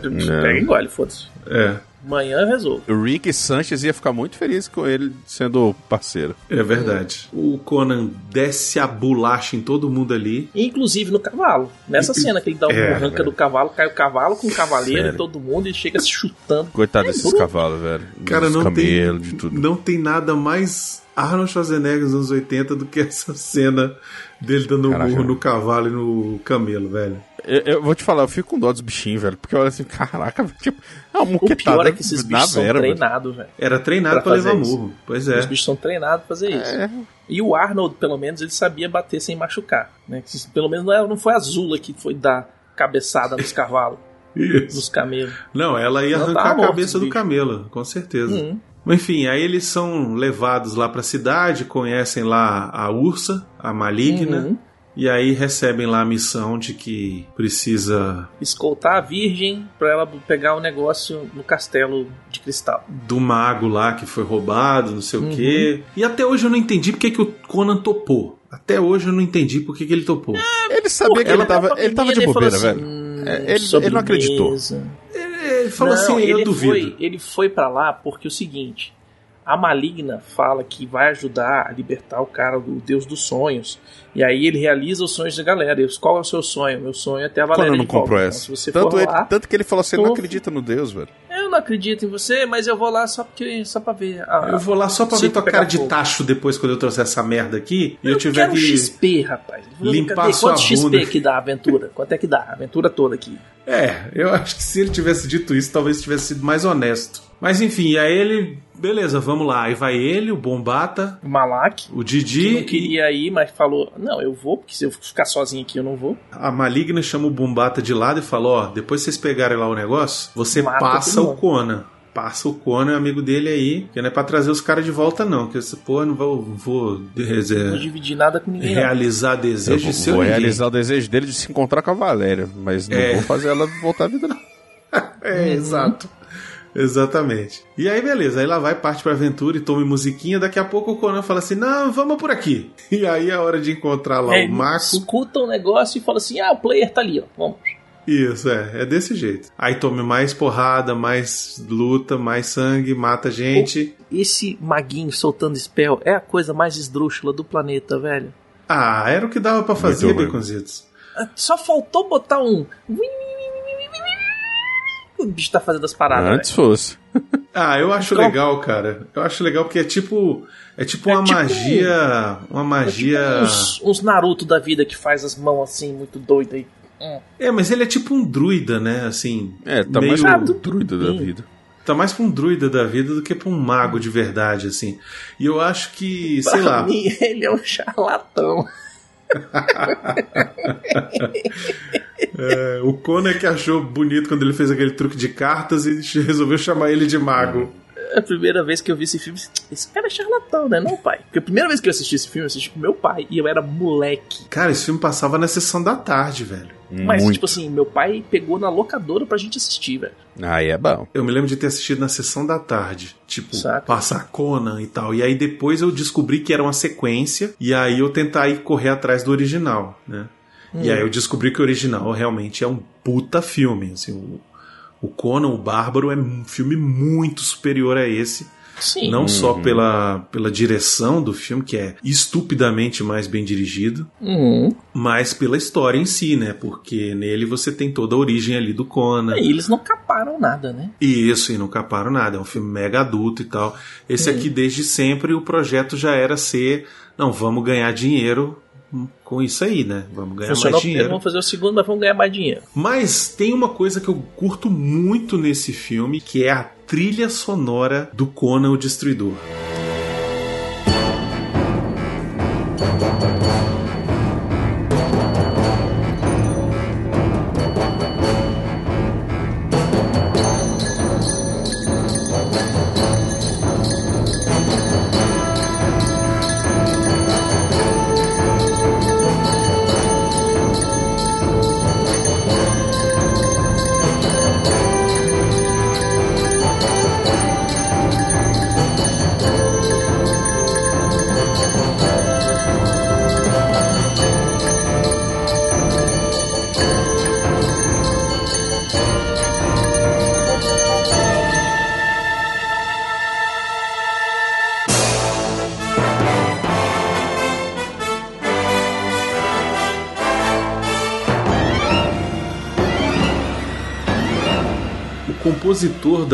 Pega e engole, foda-se. É, Amanhã eu resolvo. O Rick Sanchez ia ficar muito feliz com ele sendo parceiro. é verdade. O Conan desce a bolacha em todo mundo ali. Inclusive no cavalo. Nessa cena que ele dá uma É, arranca velho. do cavalo, cai o cavalo com o cavaleiro Sério. e todo mundo e chega se chutando. Coitado É desses bruto. cavalos, velho. Cara, Dos não camelos, tem, de tudo. não tem nada mais Arnold Schwarzenegger nos anos 80 do que essa cena dele dando um murro no cavalo e no camelo, velho. Eu, eu vou te falar, eu fico com dó dos bichinhos, velho. Porque olha assim, caraca, velho, tipo, é uma O pior é que esses bichos são treinados, velho. Era treinado Pra pra, levar isso. murro. Pois é. Os bichos são treinados pra fazer isso. É. E o Arnold, pelo menos, ele sabia bater sem machucar. Né? Pelo menos não, é- não foi a Zula que foi dar cabeçada nos cavalos, Isso. nos camelos. Não, ela ia Não, arrancar a cabeça do camelo, com certeza. Hum. Mas, Enfim, aí eles são levados lá pra cidade, conhecem lá a Ursa, a maligna, Uhum. e aí recebem lá a missão de que precisa Escoltar a virgem pra ela pegar o negócio no castelo de cristal. do mago lá que foi roubado, não sei Uhum. o quê. E até hoje eu não entendi porque que o Conan topou. Até hoje eu não entendi por que que ele topou. Ele sabia que Ela ele tava, ele tava de e bobeira, assim, velho. "Hum, É, ele- ele não acreditou. sobremesa." Ele falou Não, assim, eu ele duvido. Foi, ele foi para lá porque é o seguinte: a maligna fala que vai ajudar a libertar o cara do Deus dos sonhos. E aí ele realiza os sonhos da galera. E qual é o seu sonho? Meu sonho é ter a Valéria Quando não de volta. comprou Então, essa. você tanto, ele- lá, tanto que ele falou assim: ele eu- não acredita no Deus, velho. Eu não acredito em você, mas eu vou lá só porque só para ver. a- Eu vou lá só pra ver tua cara de tacho depois quando eu trouxer essa merda aqui e eu, Eu tiver quero que. XP, rapaz. Limpar "Cadê? sua Quanto XP bunda?" que dá a aventura? Quanto é que dá? A aventura toda aqui. É, eu acho que se ele tivesse dito isso, talvez tivesse sido mais honesto. Mas enfim, aí ele. Beleza, vamos lá. Aí vai ele, o Bombata, O Malak. o Que Didi. não queria ir, mas falou: Não, eu vou, porque se eu ficar sozinho aqui eu não vou. A Maligna chama o Bombata de lado e fala: Ó, depois vocês pegarem lá o negócio, você Mata passa o. Conan. Passa o Conan, amigo dele aí, que não é pra trazer os caras de volta, não. Que esse porra não vou, vou Não reser- dividir nada com ninguém. realizar Eu desejo vou, de seu vou ninguém. realizar o desejo dele de se encontrar com a Valéria, mas não É. vou fazer ela voltar à vida, não. É, exato. Exatamente. E aí, beleza. Aí lá vai, parte pra aventura e tome musiquinha. Daqui a pouco o Conan fala assim: Não, vamos por aqui. E aí é a hora de encontrar lá É, o Marco. escuta o negócio e fala assim: ah, o player tá ali, ó. Vamos. Isso, é. É desse jeito. Aí tome mais porrada, mais luta, mais sangue, mata gente. Esse maguinho soltando spell é a coisa mais esdrúxula do planeta, velho. Ah, era o que dava pra fazer. Baconzitos. Ah, Só faltou botar um. O bicho tá fazendo as paradas. Antes fosse. Ah, eu acho Então- legal, cara. Eu acho legal porque é tipo. É tipo É uma tipo- magia. Uma É magia. tipo uns, uns Naruto da vida que faz as mãos assim, muito doida aí. É, mas ele é tipo um druida, né? Assim. É, tá meio- mais Sabe, um druida da vida. Tá mais pra um druida da vida do que pra um mago de verdade, assim. E eu acho que, sei pra lá. mim, ele é um charlatão. é, o Conan que achou bonito quando ele fez aquele truque de cartas e resolveu chamar ele de mago. É a primeira vez que eu vi esse filme, esse cara é charlatão, né? Não, pai. Porque a primeira vez que eu assisti esse filme, eu assisti com meu pai e eu era moleque. Cara, esse filme passava na sessão da tarde, velho. Mas, Muito. tipo assim, meu pai pegou na locadora pra gente assistir, velho. Aí é bom. Eu me lembro de ter assistido na sessão da tarde. Tipo, Saca. passar Conan e tal. E aí depois eu descobri que era uma sequência. E aí eu tentar ir correr atrás do original, né? E aí eu descobri que o original realmente é um puta filme. Assim, o, Conan, o Bárbaro, é um filme muito superior a esse. Sim. Não só pela, pela direção do filme, que é estupidamente mais bem dirigido, Uhum. mas pela história em si, né? Porque nele você tem toda a origem ali do Conan. E eles não caparam nada, né? E isso, e não caparam nada. É um filme mega adulto e tal. Esse aqui, desde sempre, o projeto já era ser: não, vamos ganhar dinheiro com isso aí, né? Vamos ganhar Funcionou, mais dinheiro. vão fazer o segundo, mas vão ganhar mais dinheiro. Mas tem uma coisa que eu curto muito nesse filme, que é a trilha sonora do Conan o Destruidor.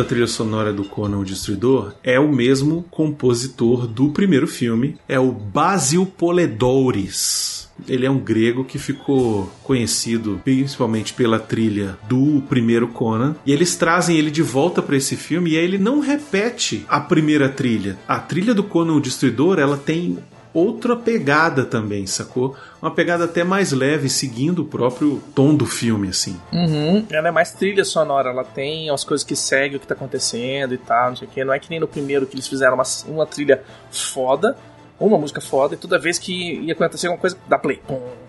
Da trilha sonora do Conan o Destruidor é o mesmo compositor do primeiro filme, é o Basil Poledouris. Ele é um grego que ficou conhecido principalmente pela trilha do primeiro Conan. E eles trazem ele de volta para esse filme e aí ele não repete a primeira trilha. A trilha do Conan o Destruidor, ela tem outra pegada também, sacou? Uma pegada até mais leve, seguindo o próprio tom do filme, assim. Uhum. Ela é mais trilha sonora, ela tem as coisas que seguem o que tá acontecendo e tal, não sei o que. Não é que nem no primeiro que eles fizeram uma, uma trilha foda, uma música foda, e toda vez que ia acontecer alguma coisa, dá play.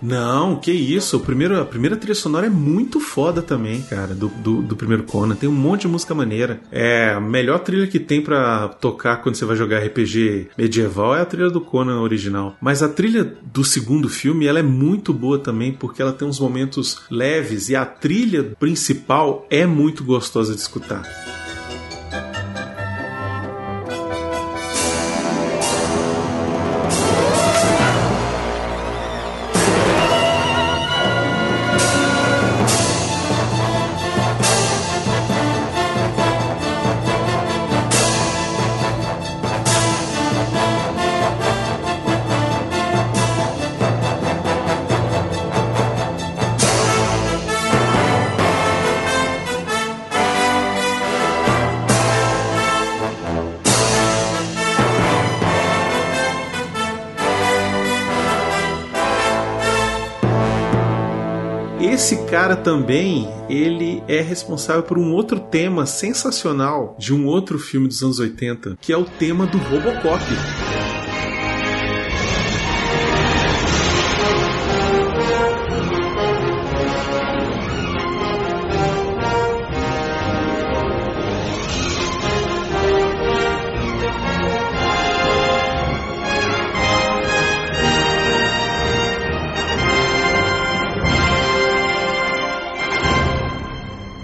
Não, que isso. O primeiro, a primeira trilha sonora é muito foda também, cara, do, do, do primeiro Conan. Tem um monte de música maneira. É a melhor trilha que tem pra tocar quando você vai jogar RPG medieval é a trilha do Conan original. Mas a trilha do segundo filme, ela é muito boa também, porque ela tem uns momentos leves e a trilha principal é muito gostosa de escutar. Também, ele é responsável por um outro tema sensacional de um outro filme dos anos 80, que é o tema do Robocop.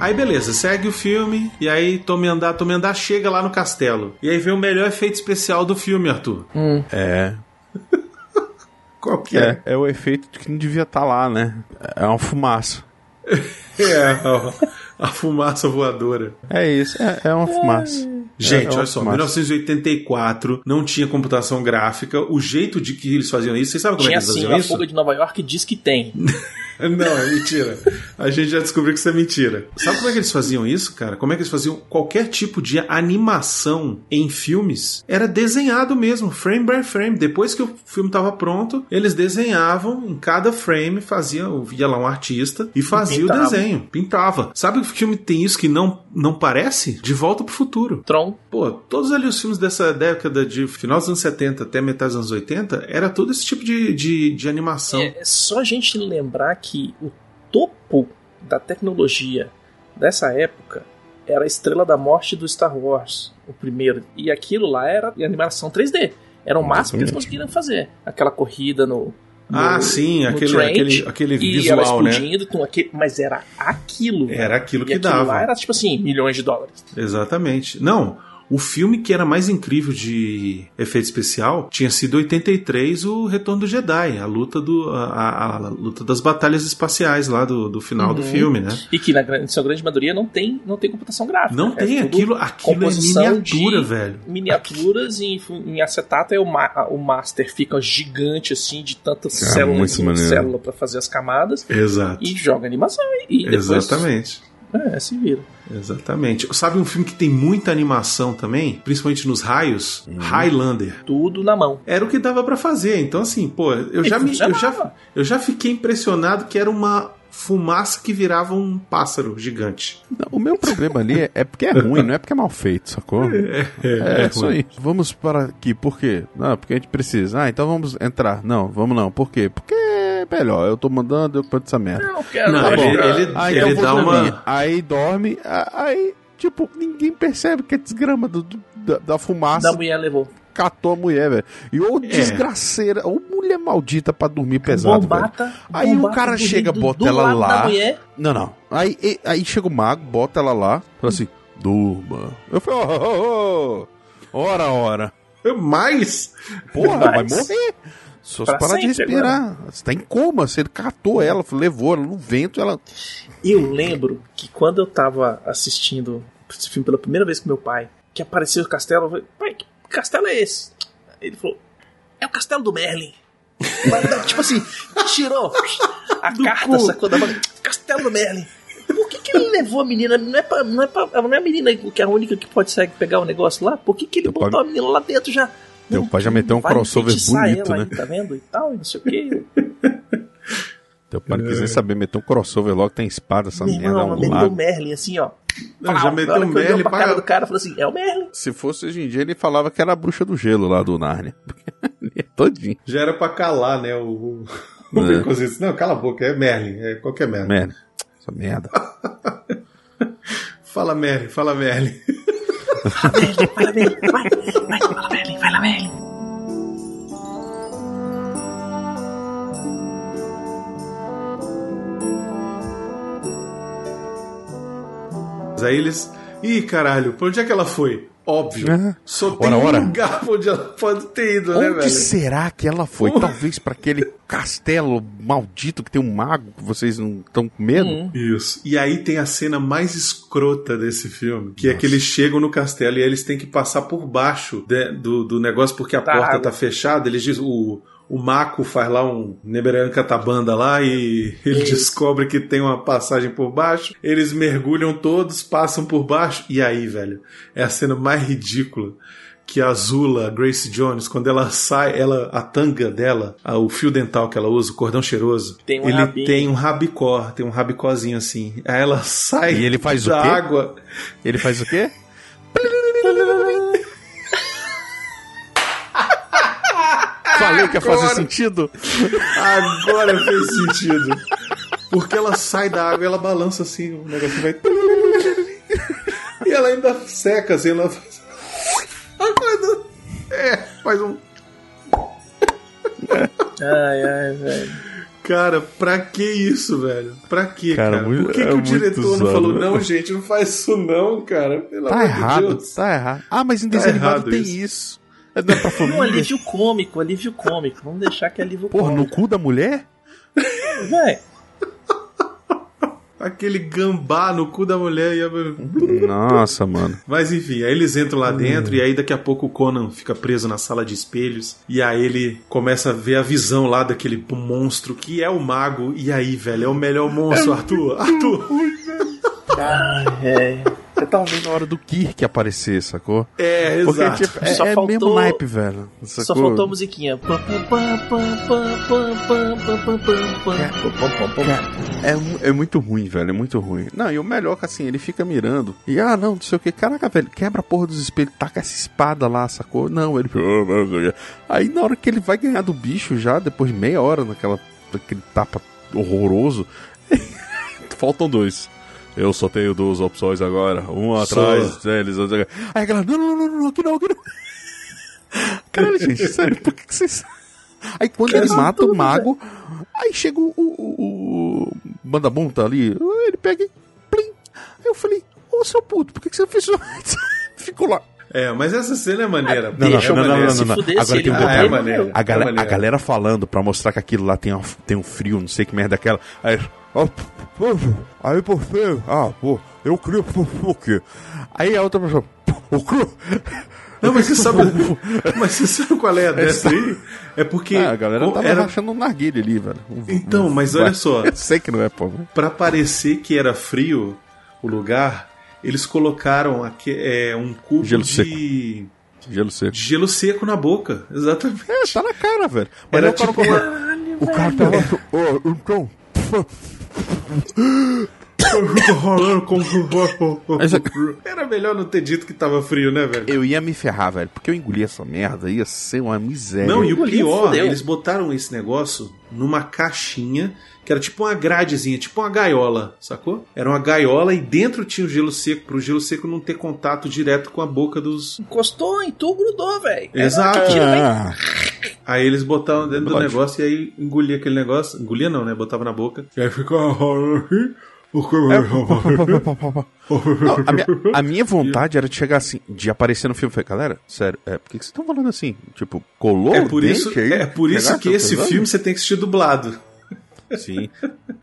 Aí beleza, segue o filme, e aí tome andar, tome andar, chega lá no castelo. E aí vem o melhor efeito especial do filme, Arthur. É. Qual que é? É, é o efeito de que não devia estar lá, né? É uma fumaça. É, a, a fumaça voadora. É isso, é, é uma fumaça. Gente, É, é olha só, fumaça. 1984 não tinha computação gráfica. O jeito de que eles faziam isso, vocês sabem como Tinha é que eles sim, faziam a isso? fuga de Nova York diz que tem. Não, é mentira. A gente já descobriu que isso é mentira. Sabe como é que eles faziam isso, cara? Como é que eles faziam qualquer tipo de animação em filmes? Era desenhado mesmo, frame by frame. Depois que o filme estava pronto, eles desenhavam em cada frame, faziam, via lá um artista e fazia o desenho, pintava. Sabe que filme tem isso que não não parece? De Volta pro Futuro. Tron. Pô, todos ali os filmes dessa década de final dos anos 70 até metade dos anos 80 era todo esse tipo de, de, de animação. É só a gente lembrar que o topo da tecnologia dessa época era a Estrela da Morte do Star Wars, o primeiro. E aquilo lá era animação 3D. Era o máximo que eles conseguiram fazer. Aquela corrida no. no- Ah, sim, no aquele, aquele, aquele e visual, né? aquele, mas era aquilo. Era aquilo E que aquilo dava. lá era tipo assim, milhões de dólares. Exatamente. Não, o filme que era mais incrível de efeito especial tinha sido 83 o Retorno do Jedi, a luta do a, a- a luta das batalhas espaciais lá do, do final do Uhum. filme, né? E que na gran- em sua grande maioria não tem, não tem computação gráfica. Não É tem aquilo, aquilo é miniatura, de velho. Miniaturas em, em acetato é o, ma- o master fica gigante assim de tantas É, células célula para fazer as camadas Exato. e joga animação e depois Exatamente. É, se vira. Exatamente. Sabe um filme que tem muita animação também, principalmente nos raios? Uhum. Highlander. Tudo na mão. Era o que dava pra fazer. Então assim, pô, eu já me eu já, eu já fiquei impressionado que era uma fumaça que virava um pássaro gigante. Não, o meu problema ali é, é porque é ruim, não é porque é mal feito, sacou? É, é isso ruim. aí. Vamos para aqui, por quê? Não, porque a gente precisa. Ah, então vamos entrar. Não, vamos não. Por quê? Porque é melhor. Eu tô mandando, eu canto essa merda. Não quero. Não, tá ele- ele- Ah, ele eu vou dá dormir. uma- Aí dorme, aí, tipo, ninguém percebe que é desgrama do, do- da, da fumaça da mulher levou. catou a mulher, velho. E ou desgraceira, ou mulher maldita pra dormir pesado, velho. Bombata. Aí o cara chega, do- bota do ela lá. Não, não. Aí, e- aí chega o mago, bota ela lá, fala assim, durma. Eu falei, ô, ô, ô, ora, ora. Mas Porra, vai Mas- morrer. Só se parar de respirar. Você tá em coma, você catou ela, levou ela no vento, ela... Eu lembro que quando eu tava assistindo esse filme pela primeira vez com meu pai, que apareceu o castelo, eu falei, pai, que castelo é esse? Ele falou, é o castelo do Merlin. Tipo assim, tirou a carta, cu. sacou da mão, castelo do Merlin. Por que, que ele levou a menina? Não é, pra, não, é pra- não é a menina que é a única que pode sair pegar o negócio lá? Por que, que ele Teu botou a menina lá dentro já? Teu Não, pai já meteu um crossover bonito, né? aí, tá vendo? E tal, e não sei o quê. Teu pai não quis nem saber, meteu um crossover logo, tem espada, essa merda, é um meteu o. Merlin assim, ó. Não, já Pau. meteu Na hora o Merlin pra pra- cara do cara, falou assim, é o Merlin. Se fosse hoje em dia, ele falava que era a bruxa do gelo lá do Narnia. é Todinho. já era pra calar, né? O, o, É. Não, cala a boca, é Merlin, é qualquer merda. Merda. Essa merda. Fala Merlin, fala Merlin. Vai lá, Merlin, vai, vai, vai lá, Merlin, vai lá. Mas aí eles. Ih, caralho, pra onde é que ela foi? Óbvio. É. Só tem Ora, um ora. lugar pra onde ela pode ter ido, né, Onde velho? será que ela foi? Talvez pra aquele castelo maldito que tem um mago que vocês não estão com medo? Hum. Isso. E aí tem a cena mais escrota desse filme, que é que eles chegam no castelo e eles têm que passar por baixo de- do, do negócio porque a Da porta água. tá fechada. Eles dizem, o, o Mako faz lá um Neberan Catabanda lá e ele Isso. descobre que tem uma passagem por baixo. Eles mergulham todos, passam por baixo. E aí, velho, é a cena mais ridícula que a Azula, Grace Jones, quando ela sai, ela, a tanga dela, a- o fio dental que ela usa, o cordão cheiroso, Tem um ele rabinho. tem um rabicó, tem um rabicózinho assim. Aí ela sai E ele faz o da quê? água. Ele faz o quê? Falei que ia fazer sentido. Agora fez sentido. Porque ela sai da água e ela balança assim, o negócio vai. E ela ainda seca assim, ela faz. É, faz um. Ai, ai, velho. Cara, pra que isso, velho? Pra que, Cara, cara? muito- Por que, é que o diretor não zoado. falou, não, gente, não faz isso não, cara? Pelo Tá amor de errado, Deus. tá errado. Ah, mas em Tá desenho animado errado tem isso. isso. É não é pra Um família. alívio cômico, alívio cômico. Vamos deixar que é alívio Porra, no cômico. cu da mulher? Véi, aquele gambá no cu da mulher e a... Nossa, mano. Mas enfim, aí eles entram lá dentro e aí daqui a pouco o Conan fica preso na sala de espelhos e aí ele começa a ver a visão lá daquele monstro que é o mago e aí, velho, é o melhor monstro, Arthur. Arthur. É. Você tava vendo a hora do Kirk aparecer, sacou? É, Porque, exato. Tipo, é, só é mesmo naipe, velho. Sacou? Só faltou a musiquinha. É, é, é, muito ruim, velho. É muito ruim. Não, e o melhor é que assim, ele fica mirando. E ah, não, não sei o que. Caraca, velho, quebra a porra dos espelhos, taca essa espada lá, sacou? Não, ele. Ah, Aí na hora que ele vai ganhar do bicho já, depois de meia hora naquela. Aquele tapa horroroso. Faltam dois. Eu só tenho duas opções agora. Um atrás deles. Aí a galera, não, não, não, não, aqui não, aqui não. Caralho, gente, sério, por que, que vocês. Aí quando ele mata o mago, aí chega o, o, o, Bandabum tá ali, ele pega e plim. Aí eu falei, ô seu puto, por que, que você fez isso? Ficou lá. É, mas essa cena é maneira. Não, Deixa é o maneira. se fuder, Agora se ele tem um morrer, Ah, é detalhe. maneiro. A, É galera falando pra mostrar que aquilo lá tem, uma- tem um frio, não sei que merda é aquela. Aí, ó, pô, aí por quê? Ah, pô, eu crio por, por quê? Aí a outra pessoa, o crio? Não, mas você sabe. mas você sabe qual é a dessa aí? É porque. Ah, a galera tava era rachando um narguilha ali, velho. Um- Então, um- mas olha só. Eu sei que não é, pô. Pra parecer que era frio o lugar, eles colocaram aqui, é, um cubo Gelo de, Gelo seco. de gelo seco na boca. Exatamente. É, tá na cara, velho. Mas Era cara tipo fala, O cara tava. Ô, então. Era melhor não ter dito que tava frio, né, velho? Eu ia me ferrar, velho. Porque eu engoli essa merda, ia ser uma miséria. Não, e o pior, eles botaram esse negócio numa caixinha que era tipo uma gradezinha, tipo uma gaiola, sacou? Era uma gaiola e dentro tinha o gelo seco, pro gelo seco não ter contato direto com a boca dos. Encostou em tu, grudou, velho. Exato. Ah, Aí eles botavam dentro do negócio e aí engolia aquele negócio. Engolia não, né? Botava na boca. E aí ficava Não, a, minha, a minha vontade era de chegar assim, de aparecer no filme. Eu falei, galera, sério, é, por que que vocês estão falando assim? Tipo, colou É o por dente isso, aí? é por isso que esse filme você tem que assistir dublado. Sim.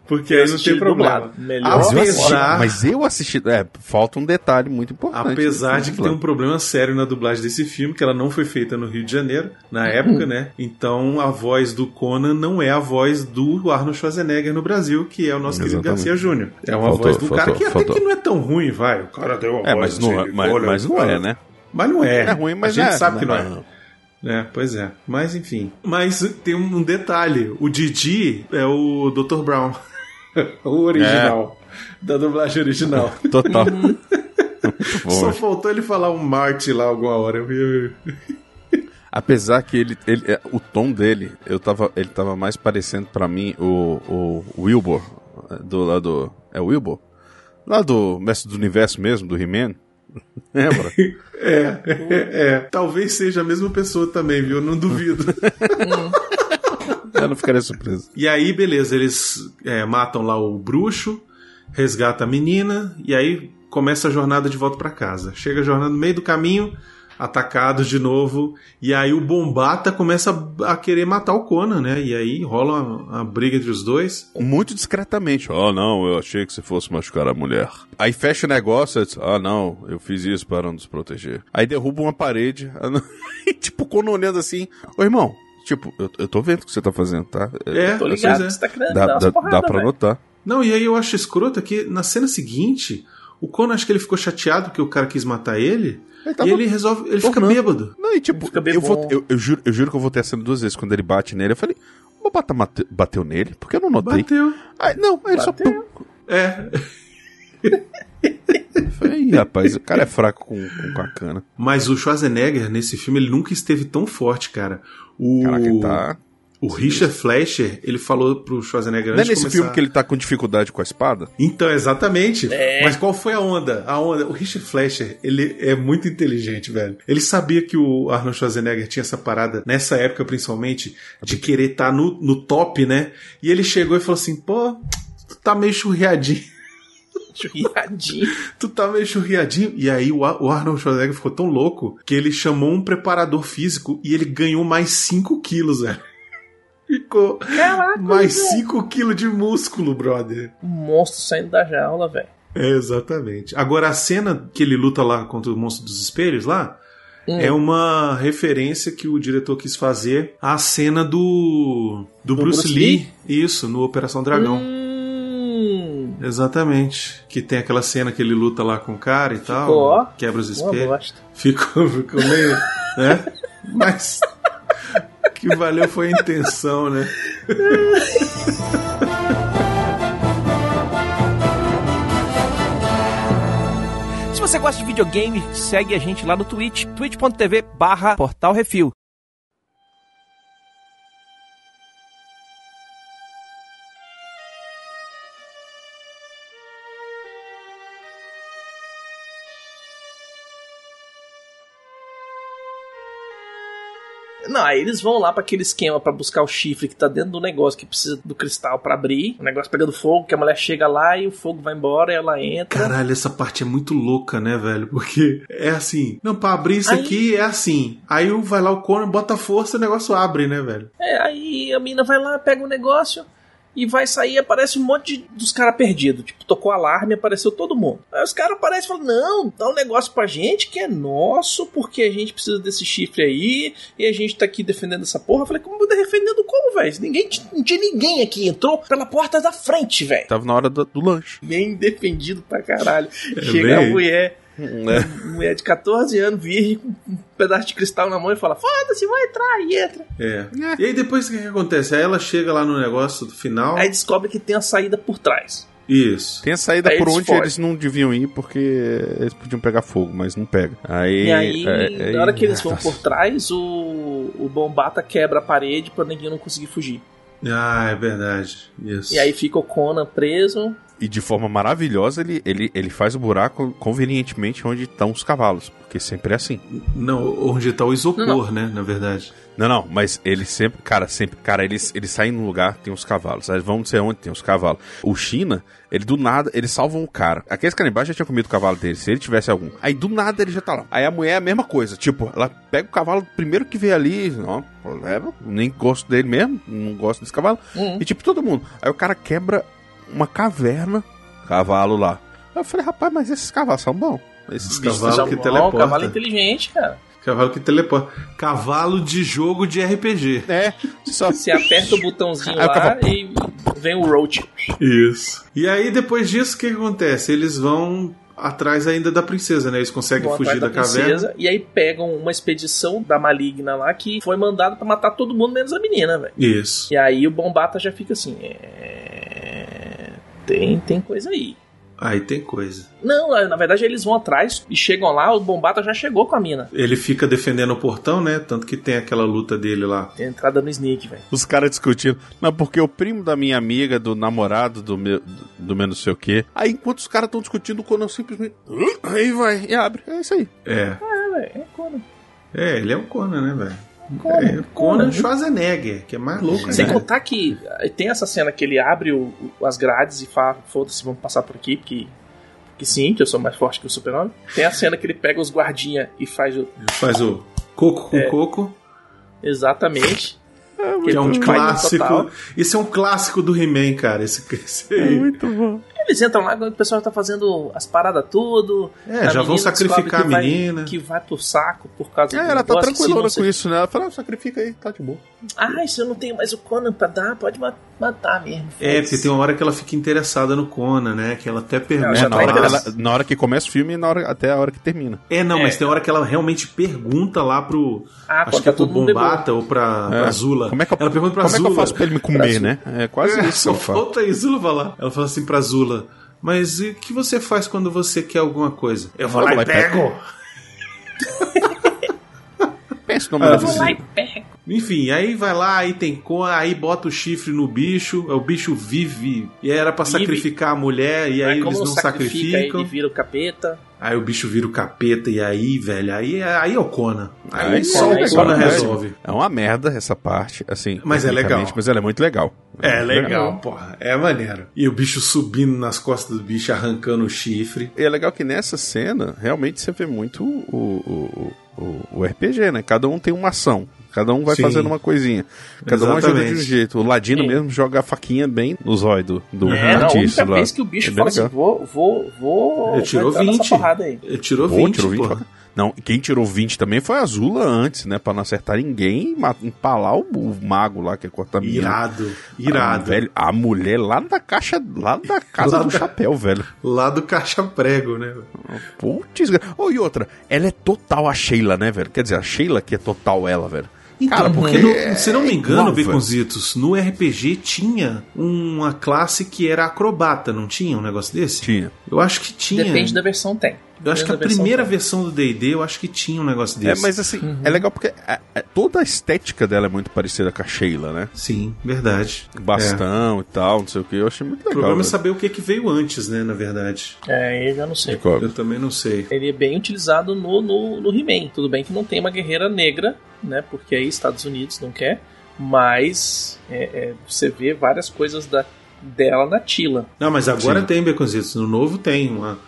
Porque aí não tem problema. Melhor. Mas eu assisti, mas eu assisti. É, falta um detalhe muito importante. apesar de que tem um problema sério na dublagem desse filme, que ela não foi feita no Rio de Janeiro, na época, né? Então a voz do Conan não é a voz do Arnold Schwarzenegger no Brasil, que é o nosso querido Exatamente. Garcia Júnior. É uma Faltou, voz do cara faltou, que até faltou. que não é tão ruim, vai. O cara deu uma É, voz mas não, é, assim, mas, olha, mas não cara. é, né? Mas não é. É ruim, mas A gente é, sabe que não né? é. É, pois é. Mas enfim. Mas tem um detalhe: o Didi é o Dr. Brown. o original. Da dublagem original. Total. Bom, Só faltou ele falar um Marty lá alguma hora. Eu Apesar que ele, ele, é, o tom dele, eu tava, ele tava mais parecendo pra mim o, o Wilbur, é, do lado. É o Wilbur? Lá do Mestre do Universo mesmo, do He-Man. Lembra? É, é, é. Talvez seja a mesma pessoa também, viu? Não duvido. eu não ficaria surpreso. E aí, beleza, eles é, matam lá o bruxo, resgata a menina, e aí começa a jornada de volta pra casa. Chega a jornada no meio do caminho, atacado de novo, e aí o Bombata começa a, querer matar o Conan, né? E aí rola uma, uma briga entre os dois. Muito discretamente. Ah, não, eu achei que você fosse machucar a mulher. Aí fecha o negócio, disse, ah, não, eu fiz isso para nos proteger. Aí derruba uma parede, e tipo, quando olhando assim, ô irmão, tipo, eu, eu tô vendo o que você tá fazendo, tá? É, Tô ligado é. que você tá querendo Dá, dá, porradas, dá pra velho. notar. Não, e aí eu acho escroto que na cena seguinte, o Conan acho que ele ficou chateado que o cara quis matar ele, Ele tava e ele resolve, ele fica tornando. bêbado. Não, e tipo, eu, vou, eu, eu juro, eu juro que eu vou ter a cena duas vezes quando ele bate nele. Eu falei, o Bata bateu nele? Porque eu não notei. Bateu. Aí, não, aí ele só. Bateu. pum. É, falei, rapaz, o cara é fraco com, com, com a cana. Mas o Schwarzenegger, nesse filme, ele nunca esteve tão forte, cara. O, Caraca, ele tá. O Richard Fleischer, ele falou pro Schwarzenegger Não é nesse começar... filme que ele tá com dificuldade com a espada? Então, exatamente. É. Mas qual foi a onda? A onda. O Richard Fleischer, ele é muito inteligente, velho. Ele sabia que o Arnold Schwarzenegger tinha essa parada, nessa época principalmente, de querer estar no, no top, né? E ele chegou e falou assim: pô, tu tá meio churriadinho. Churriadinho. Tu tá meio churriadinho. E aí o Arnold Schwarzenegger ficou tão louco que ele chamou um preparador físico e ele ganhou mais 5 quilos, velho. Ficou Caraca, mais velho. 5 quilos de músculo, brother. Um monstro saindo da jaula, velho. É, exatamente. Agora, a cena que ele luta lá contra o monstro dos espelhos lá Hum. é uma referência que o diretor quis fazer à cena do, do, Bruce, Bruce Lee. Isso, no Operação Dragão. Hum, Exatamente. Que tem aquela cena que ele luta lá com o cara e tal. ó, Quebra os espelhos. Ficou, ficou meio. né? Mas. Que valeu foi a intenção, né? Se você gosta de videogame, segue a gente lá no Twitch, twitch.tv barra Portal Refil. Não, aí eles vão lá pra aquele esquema pra buscar o chifre que tá dentro do negócio que precisa do cristal pra abrir. O negócio pegando fogo, que a mulher chega lá e o fogo vai embora e ela entra. Caralho, essa parte é muito louca, né, velho? Porque é assim. Não, pra abrir isso Aí- aqui é assim. Aí vai lá o Conan, bota força e o negócio abre, né, velho? É, aí a mina vai lá, pega o negócio e vai sair, aparece um monte de, dos caras perdidos. Tipo, tocou alarme, apareceu todo mundo. Aí os caras aparecem e falam: Não, dá um negócio pra gente que é nosso, porque a gente precisa desse chifre aí e a gente tá aqui defendendo essa porra. Eu falei: Como defendendo como, velho? Ninguém, não tinha ninguém aqui, entrou pela porta da frente, velho. Tava na hora do, do lanche. Bem defendido pra caralho. É Chega bem- a mulher. Né? Mulher de 14 anos, virgem, com um pedaço de cristal na mão e fala: Foda-se, vai entrar e entra. É. E aí depois o que, que acontece? Aí ela chega lá no negócio do final. Aí descobre que tem a saída por trás. Isso. Tem a saída Aí por eles onde fogem. eles não deviam ir porque eles podiam pegar fogo, mas não pega. Aí, E aí, é- na hora que eles vão por trás, o, o Bombata quebra a parede pra ninguém não conseguir fugir. Ah, é verdade. Isso. E aí fica o Conan preso. E de forma maravilhosa ele, ele, ele faz o buraco convenientemente onde estão os cavalos. Porque sempre é assim. Não, onde tá o isopor, Não, né? Na verdade. Não, não, mas ele sempre, cara, sempre, cara, eles, eles saem num lugar, tem os cavalos. Aí vão não sei onde tem os cavalos. O China, ele do nada, eles salvam o cara. Aqueles canibais já tinham comido o cavalo dele, se ele tivesse algum. Aí do nada ele já tá lá. Aí a mulher é a mesma coisa, tipo, ela pega o cavalo primeiro que vê ali, ó, leva, nem gosto dele mesmo, não gosto desse cavalo. Uhum. E tipo, todo mundo. Aí o cara quebra uma caverna, cavalo lá. Aí eu falei, rapaz, mas esses cavalos são bons. Esses bichos Cavalo Já que bom, teleporta. cavalo inteligente, cara. Cavalo que teleporta. Cavalo de jogo de RPG. É, só Você aperta o botãozinho Aí o lá cavalo- e vem o Roach. Isso. E aí, depois disso, o que, acontece? Eles vão atrás ainda da princesa, né? Eles conseguem Vão fugir da, atrás caverna. princesa, E aí pegam uma expedição da maligna lá que foi mandada pra matar todo mundo menos a menina, velho. Isso. E aí o Bombata já fica assim. É... Tem, tem coisa aí. Aí tem coisa. Não, na verdade eles vão atrás e chegam lá, o Bombata já chegou com a mina. Ele fica defendendo o portão, né? Tanto que tem aquela luta dele lá. Tem entrada no sneak, velho. Os caras discutindo. Não, porque o primo da minha amiga, do namorado do meu, do, meu não sei o quê. Aí enquanto os caras estão discutindo, o Conan simplesmente. Aí vai e abre. É isso aí. É. É, velho, é Conan. É, ele é um Conan, né, velho? Conan, É, Conan. Schwarzenegger, que é mais louco, Sem né? contar que eh, tem essa cena que ele abre o- o- as grades e fala, foda-se, vamos passar por aqui, porque, porque sim, que eu sou mais forte que o super-homem. Tem a cena que ele pega os guardinha e faz o... Ele faz o coco com É. coco, Exatamente. que é um clássico. Isso é um clássico do He-Man, cara. Esse, esse aí. Muito bom. Eles entram lá, o pessoal tá fazendo as paradas tudo. É, a já vão sacrificar a vai- menina. que vai pro saco por causa É, do ela tá negócio, se tranquilona não com isso, né? Ela fala, ah, sacrifica aí, tá de boa. Ah, se eu não tenho mais o Conan pra dar, pode ma- matar mesmo. É, porque tem uma hora que ela fica interessada no Conan, né? Que ela até pergunta. É, na, tá hora ela- na hora que começa o filme e na hora, até a hora que termina. É, não, É. mas tem hora que ela realmente pergunta lá pro. Ah, acho que é tá pro mundo Bombata ou pra, pra É. Zula. Como é que eu, ela pergunta pra como é que Zula. eu faço pra ele me Pra comer, Zula. né? É quase É, isso. falta a Zula falar. Ela fala assim pra Zula. Mas e o que você faz quando você quer alguma coisa? Eu vou lá e pego. Pensa no Ah, nome Eu vou lá e pego. Enfim, aí vai lá, aí tem Conan, aí bota o chifre no bicho, o bicho vive. E aí era pra Vive. sacrificar a mulher, e aí Aí, como eles não sacrifica, sacrificam. ele vira o capeta. Aí o bicho vira o capeta, e aí, velho, aí, é- aí é o Conan. Aí, Aí só é o legal, Conan resolve. É uma merda essa parte, assim. Mas é legal. Mas ela é muito legal. É muito legal, porra. É maneiro. E o bicho subindo nas costas do bicho, arrancando o chifre. E é legal que nessa cena, realmente você vê muito o, o, o, o- o RPG, né? Cada um tem uma ação. Cada um vai Sim. fazendo uma coisinha. Cada um ajuda de um Exatamente. jeito. O Ladino Sim. mesmo joga a faquinha bem no zóio do, do É, não, a artista única lá. vez que o bicho É fala assim, legal. vou, vou, vou. Ele tirou vou entrar nessa 20. porrada aí. Ele tirou Pô, 20, tirou 20 pô. Não, quem tirou 20 também foi a Zula antes, né? Pra não acertar ninguém e empalar o, o mago lá que corta a mina. Irado, Ah, irado. velho, a mulher lá da caixa, lá da casa Lá do da- chapéu, velho. Lá do caixa prego, né? Putz, oh, e outra, ela é total a Sheila, né, velho? Quer dizer, a Sheila que é total ela, velho. Então, Cara, porque, no- se não me é engano. Baconzitos, no RPG tinha uma classe que era acrobata, não tinha um negócio desse? Tinha. Eu acho que tinha. Depende da versão tem. Eu acho que a primeira versão versão do D&D, eu acho que tinha um negócio É, desse. mas assim, é legal porque é- é- toda a estética dela é muito parecida com a Sheila, né? Sim, verdade. Bastão e tal, não sei o que. Eu achei muito O legal. problema é velho. saber o que, que veio antes, né, na verdade. É, eu já não sei. Eu também não sei. Ele é bem utilizado no, no, no He-Man. Tudo bem que não tem uma guerreira negra, né? Porque aí Estados Unidos não quer. Mas é, é, você vê várias coisas da, dela na Tila. Não, mas agora Sim. tem Baconzitos. No novo tem uma,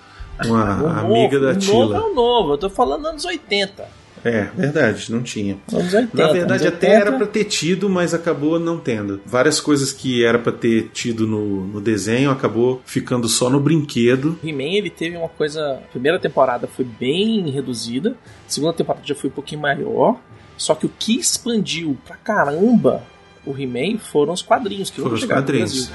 uma O amiga novo, da o novo é Tila. o novo. Eu tô falando anos 80. É, verdade, não tinha. Anos 80. Na verdade, até 80. era pra ter tido, mas acabou não tendo. Várias coisas que era pra ter tido no, no desenho acabou ficando só no brinquedo. He-Man ele teve uma coisa. A primeira temporada foi bem reduzida, a segunda temporada já foi um pouquinho maior. Só que o que expandiu pra caramba o He-Man foram os quadrinhos que Foram os quadrinhos.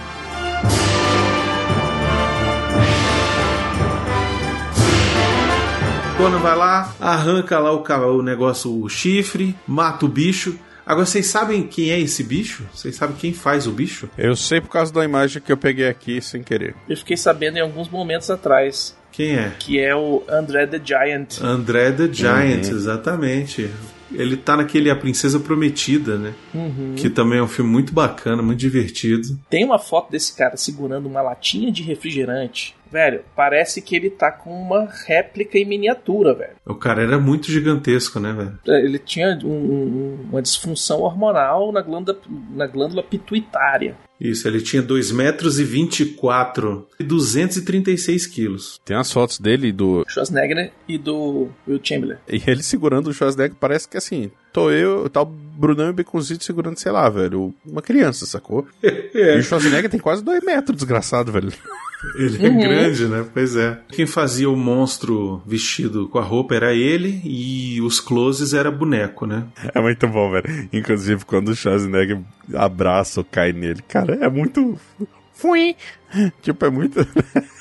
Conan vai lá, arranca lá o, o negócio, o chifre, mata o bicho. Agora, vocês sabem quem é esse bicho? Vocês sabem quem faz o bicho? Eu sei por causa da imagem que eu peguei aqui sem querer. Eu fiquei sabendo em alguns momentos atrás Quem é? que é o André the Giant. André the Giant, Uhum. exatamente. Ele tá naquele A Princesa Prometida, né? Uhum. Que também é um filme muito bacana, muito divertido. Tem uma foto desse cara segurando uma latinha de refrigerante. Velho, parece que ele tá com uma réplica em miniatura, velho. O cara era muito gigantesco, né, velho? Ele tinha um- um- uma disfunção hormonal na glândula, na glândula pituitária. Isso, ele tinha 2 metros e 24 e 236 quilos. Tem as fotos dele do. Schwarzenegger e do Will Chamberlain. E ele segurando o Schwarzenegger parece que assim. Tô eu, tá o Brunão e o Baconzito segurando, sei lá, velho, uma criança, sacou? E o Schwarzenegger tem quase dois metros, desgraçado, velho. Ele é grande, né? Pois é. Quem fazia o monstro vestido com a roupa era ele e os closes era boneco, né? É muito bom, velho. Inclusive, quando o Schwarzenegger abraça ou cai nele, cara, é muito. Fui! Tipo, é muito.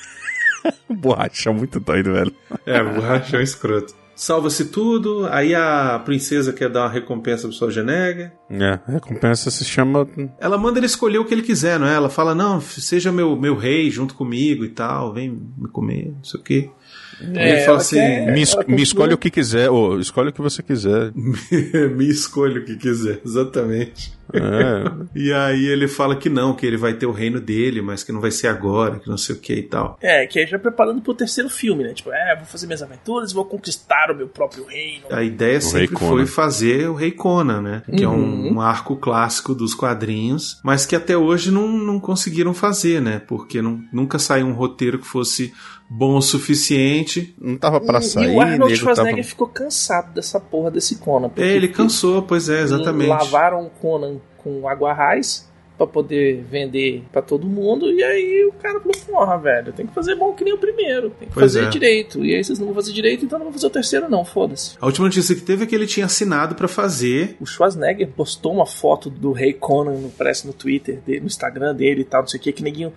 Borracha, muito doido, velho. É, borrachão escroto. Salva-se tudo, aí a princesa quer dar uma recompensa pro Schwarzenegger. É, a recompensa se chama. Ela manda ele escolher o que ele quiser, não é? Ela fala, não, seja meu, meu rei junto comigo e tal, vem me comer, não sei o quê. É, ele fala assim, quer- Me, es- me escolhe o que quiser, ou escolhe o que você quiser. me escolha o que quiser, exatamente. É. E aí ele fala que não, que ele vai ter o reino dele, mas que não vai ser agora, que não sei o que e tal. É, que aí já preparando pro terceiro filme, né? Tipo, é, vou fazer minhas aventuras, vou conquistar o meu próprio reino. A ideia Rei sempre foi fazer o Rei Conan, né? Que é um, Uhum. um arco clássico dos quadrinhos, mas que até hoje não, não conseguiram fazer, né? Porque não, nunca saiu um roteiro que fosse bom o suficiente. Não tava pra E- sair, e o Arnold Schwarzenegger tava... ficou cansado dessa porra desse Conan. É, ele cansou, pois é, exatamente. Lavaram o Conan com água raiz pra poder vender pra todo mundo. E aí o cara falou: Porra, velho, tem que fazer bom que nem o primeiro. Tem que Pois fazer é. direito. E aí vocês não vão fazer direito, então não vão fazer o terceiro, não. Foda-se. A última notícia que teve é que ele tinha assinado pra fazer. O Schwarzenegger postou uma foto do Rei Conan, no- parece no Twitter, dele, no Instagram dele e tal, não sei o que, que neguinho.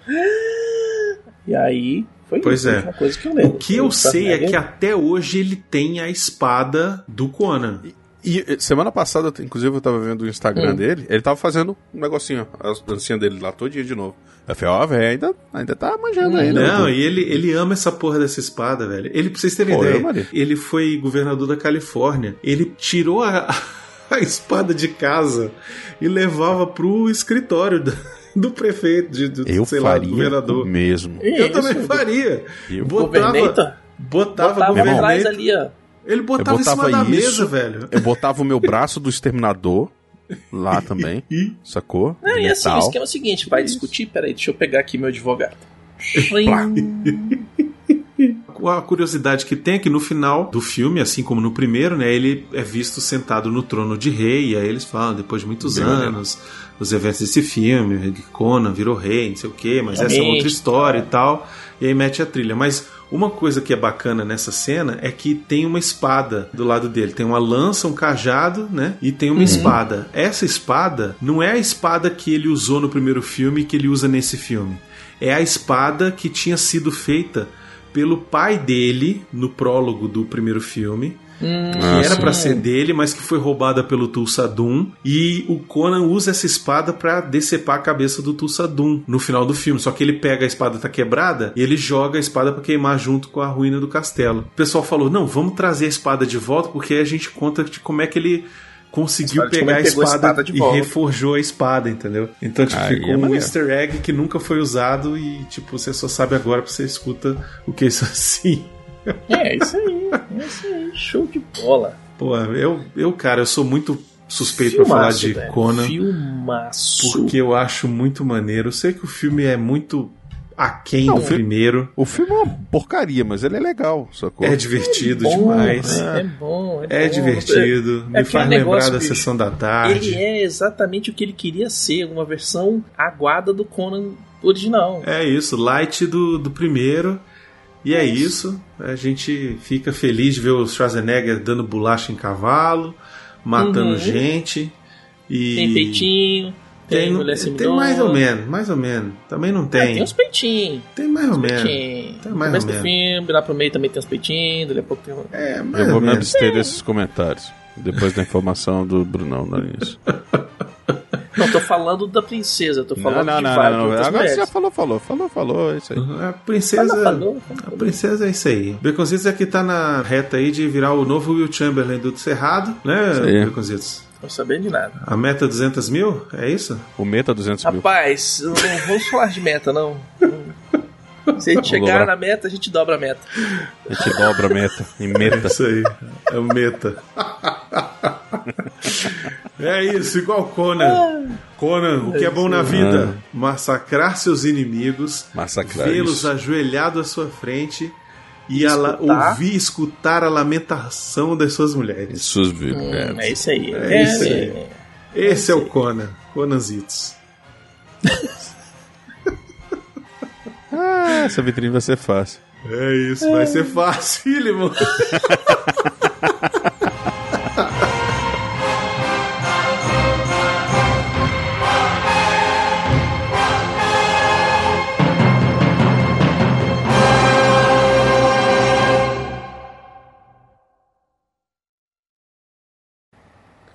E aí. Foi Pois isso, é. a coisa que eu lembro. O que eu sei é que até hoje ele tem a espada do Conan. E eh, semana passada, inclusive, eu tava vendo o Instagram Hum. dele, ele tava fazendo um negocinho, as dancinhas dele lá todinha de novo. Eu falei, ó, velho, ainda, ainda tá manjando ainda. Hum, Não, e ele, ele ama essa porra dessa espada, velho. Ele, pra vocês terem Pô, eu ideia, ele foi governador da Califórnia. Ele tirou a, a espada de casa e levava pro escritório do, do prefeito, de, do, Eu sei lá, faria do governador. mesmo. Eu Isso. também faria. Eu- Botava, botava, Botava Meu irmão. atrás ali, ó. Ele botava, Eu em cima botava da isso. mesa, velho. Eu botava o meu braço do exterminador lá também, sacou? Não, De e assim, o esquema é o seguinte, vai discutir, peraí, deixa eu pegar aqui meu advogado. a curiosidade que tem é que no final do filme, assim como no primeiro, né, ele é visto sentado no trono de rei, e aí eles falam, depois de muitos Bem anos, os eventos desse filme, Conan virou rei, não sei o quê, mas essa é Realmente, outra história e tal, e aí mete a trilha. Mas uma coisa que é bacana nessa cena é que tem uma espada do lado dele. Tem uma lança, um cajado, né? E tem uma espada. Essa espada não é a espada que ele usou no primeiro filme e que ele usa nesse filme. É a espada que tinha sido feita pelo pai dele no prólogo do primeiro filme. Que era pra ser dele, mas que foi roubada pelo Tulsadum. E o Conan usa essa espada pra decepar a cabeça do Tulsadum no final do filme. Só que ele pega a espada tá quebrada e ele joga a espada pra queimar junto com a ruína do castelo. O pessoal falou: não, vamos trazer a espada de volta, porque aí a gente conta de como é que ele conseguiu como pegar a pegou a espada, espada de e volta. reforjou a espada, entendeu? Então, tipo, Aí ficou é um maneiro. easter egg que nunca foi usado e, tipo, você só sabe agora porque você escuta o que é isso assim. É, isso aí. É isso aí. Show de bola. Pô, eu, eu, cara, eu sou muito suspeito pra falar de velho. Conan, Filmaço. porque eu acho muito maneiro. Eu sei que o filme é muito aquém do o filme- primeiro. O filme é uma porcaria, mas ele é legal, sacou? É divertido Bom, demais. É bom, é, É bom. divertido. É me faz lembrar da bicho. sessão da tarde. Ele é exatamente o que ele queria ser, uma versão aguada do Conan original. É isso, light do, do primeiro. E é isso. A gente fica feliz de ver o Schwarzenegger dando bolacha em cavalo, matando Uhum. gente. E Tem peitinho, tem, tem, mulher tem semidona. mais ou menos, mais ou menos. Também não Ah, tem. tem uns peitinhos. Tem mais ou menos. Tem mais começo ou do menos. filme, lá pro meio também tem uns peitinhos, daqui a pouco tem um... É, mais Eu ou vou me abster desses comentários. Depois da informação do Brunão no início. Não, tô falando da princesa, tô falando não, de não, várias não, não. outras Agora você já falou, falou, falou, falou, é isso aí. A princesa. Falou, falou, A falou. princesa é isso aí. Baconzitos aqui tá na reta aí de virar o novo Will Chamberlain do Cerrado, né, Isso aí. Baconzitos? Não sabendo de nada. A meta é 200 mil? É isso? O meta 200 mil. Rapaz, não vamos falar de meta, não. Se a gente chegar dobrar. na meta, a gente dobra a meta. A gente dobra a meta em meta. Isso aí. É o meta. é isso, igual Conan. Conan, o que é bom na vida? Massacrar seus inimigos, Massacrar vê-los ajoelhados à sua frente e a ouvir, escutar a lamentação das suas mulheres. Suas vidas. Hum, é isso aí. É isso aí. é. Esse é o Conan. Conanzitos. Ah, essa vitrine vai ser fácil. É isso, vai ser facílimo.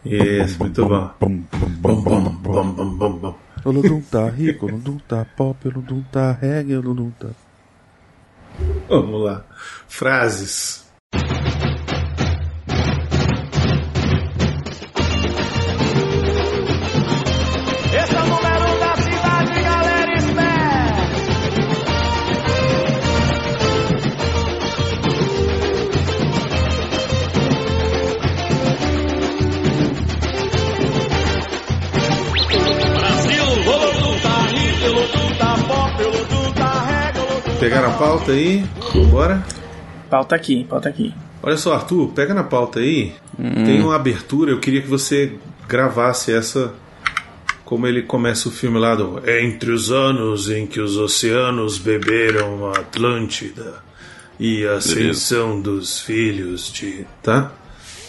Isso, muito bom. Oludum tá rico, oludum tá pop, oludum tá reggae, oludum tá. Vamos lá. Frases. Pauta aí? Bora? Pauta aqui, pauta aqui. Olha só, Arthur, pega na pauta aí. Tem uma abertura, eu queria que você gravasse essa. Como ele começa o filme lá do. Entre os anos em que os oceanos beberam a Atlântida e a ascensão dos filhos de. Tá?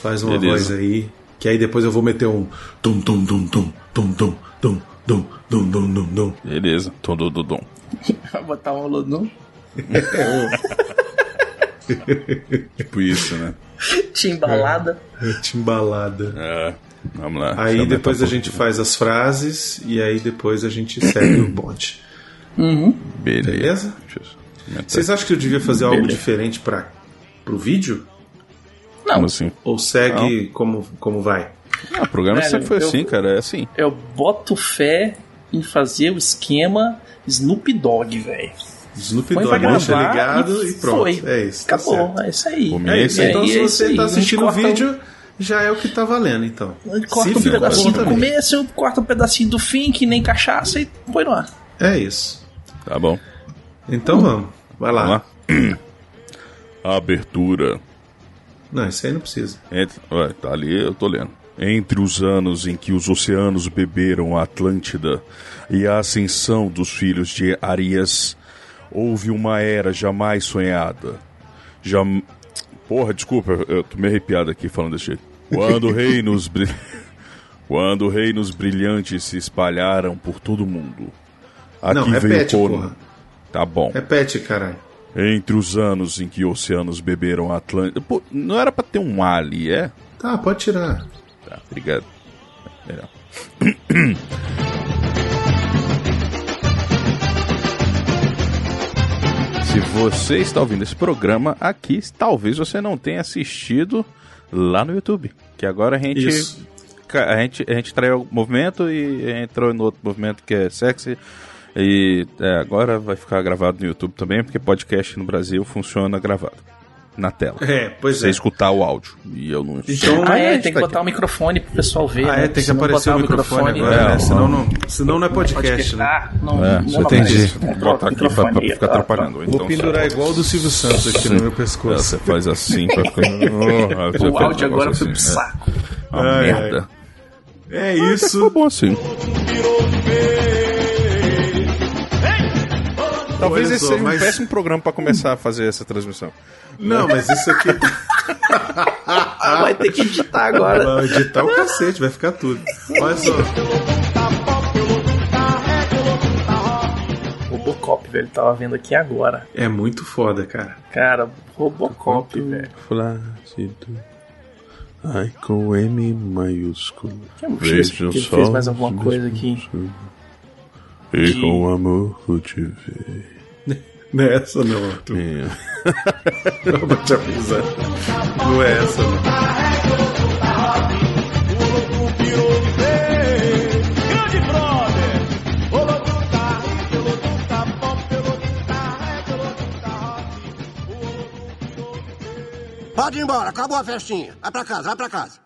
Faz uma Beleza. voz aí. Que aí depois eu vou meter um. Tum, tum, tum, tum, tum, tum, tum, tum, tum, tum, tum, tum. Beleza, todo do dom. Vai botar um Lodum. Tipo isso, né? Timbalada. Timbalada. É, vamos lá. Aí depois a gente faz as frases e aí depois a gente segue o bonde. pouquinho. Beleza. Vocês acham que eu devia fazer algo Beleza. diferente para pro vídeo? Como assim? Ou segue como, como vai? Ah, o programa Velho, sempre foi eu- assim, cara. É assim. Eu boto fé em fazer o esquema Snoop Dogg, velho. Snoop Dogg deixa ligado e, pronto. foi. É isso. tá Acabou, certo. é isso aí. É isso. É Então, é se isso você tá gente assistindo o corta um- vídeo, já é o que tá valendo, então. Corta Se um pedacinho do começo, corta um pedacinho do fim, que nem cachaça, e põe no ar. É isso. Tá bom. Então vamos. Vai lá. Vamos lá. Abertura. Não, isso aí não precisa. Entre, ué, tá ali, eu tô lendo. Entre os anos em que os oceanos beberam a Atlântida e a ascensão dos filhos de Arias, houve uma era jamais sonhada. Jam... Porra, desculpa, eu tô meio arrepiado aqui falando desse jeito. Quando reinos, bri... Quando reinos brilhantes se espalharam por todo o mundo. Aqui Não, veio repete, Conan. porra. Tá bom. Repete, caralho. Entre os anos em que oceanos beberam Atlântida. Pô, não era pra ter um ali, é? Tá, pode tirar. Tá, obrigado. É. Se você está ouvindo esse programa aqui, talvez você não tenha assistido lá no YouTube. Que agora a gente. Isso. A gente, a gente traiu o movimento e entrou no outro movimento que é sexy. E é, agora vai ficar gravado no YouTube também, porque podcast no Brasil funciona gravado. Na tela. É, pois Você é. escutar o áudio. E eu não Então, Ah, é, gente tem que vai botar o microfone pro pessoal ver. Ah, né? é, tem que aparecer o microfone agora, é, né? Senão não, senão não é podcast, né? Ah, não, É, não, você não, entendi. Vou botar aqui pra, pra microfone, ficar tá, atrapalhando. Vou Então, pendurar igual o do Silvio Santos aqui no meu É, pescoço. Você faz assim pra ficar. Oh, você O áudio um agora negócio foi pro assim, saco. É. Merda. É Ficou isso. bom assim. Talvez Olha esse só, seja mas- um péssimo programa pra começar a fazer essa transmissão. Não, mas isso aqui. Ah, vai ter que editar agora. Vai editar o cacete, vai ficar tudo. Olha só. Robocop, velho, tava vendo aqui agora. É muito foda, cara. Cara, Robocop, velho. Flácido. Ai, com M maiúsculo. Que Veja que ele fez mais alguma coisa aqui. E De- com amor eu te ver. Não é essa não, Arthur. É. Eu vou te avisar. Não é essa não. Pode ir embora, acabou a festinha. Vai pra casa, vai pra casa.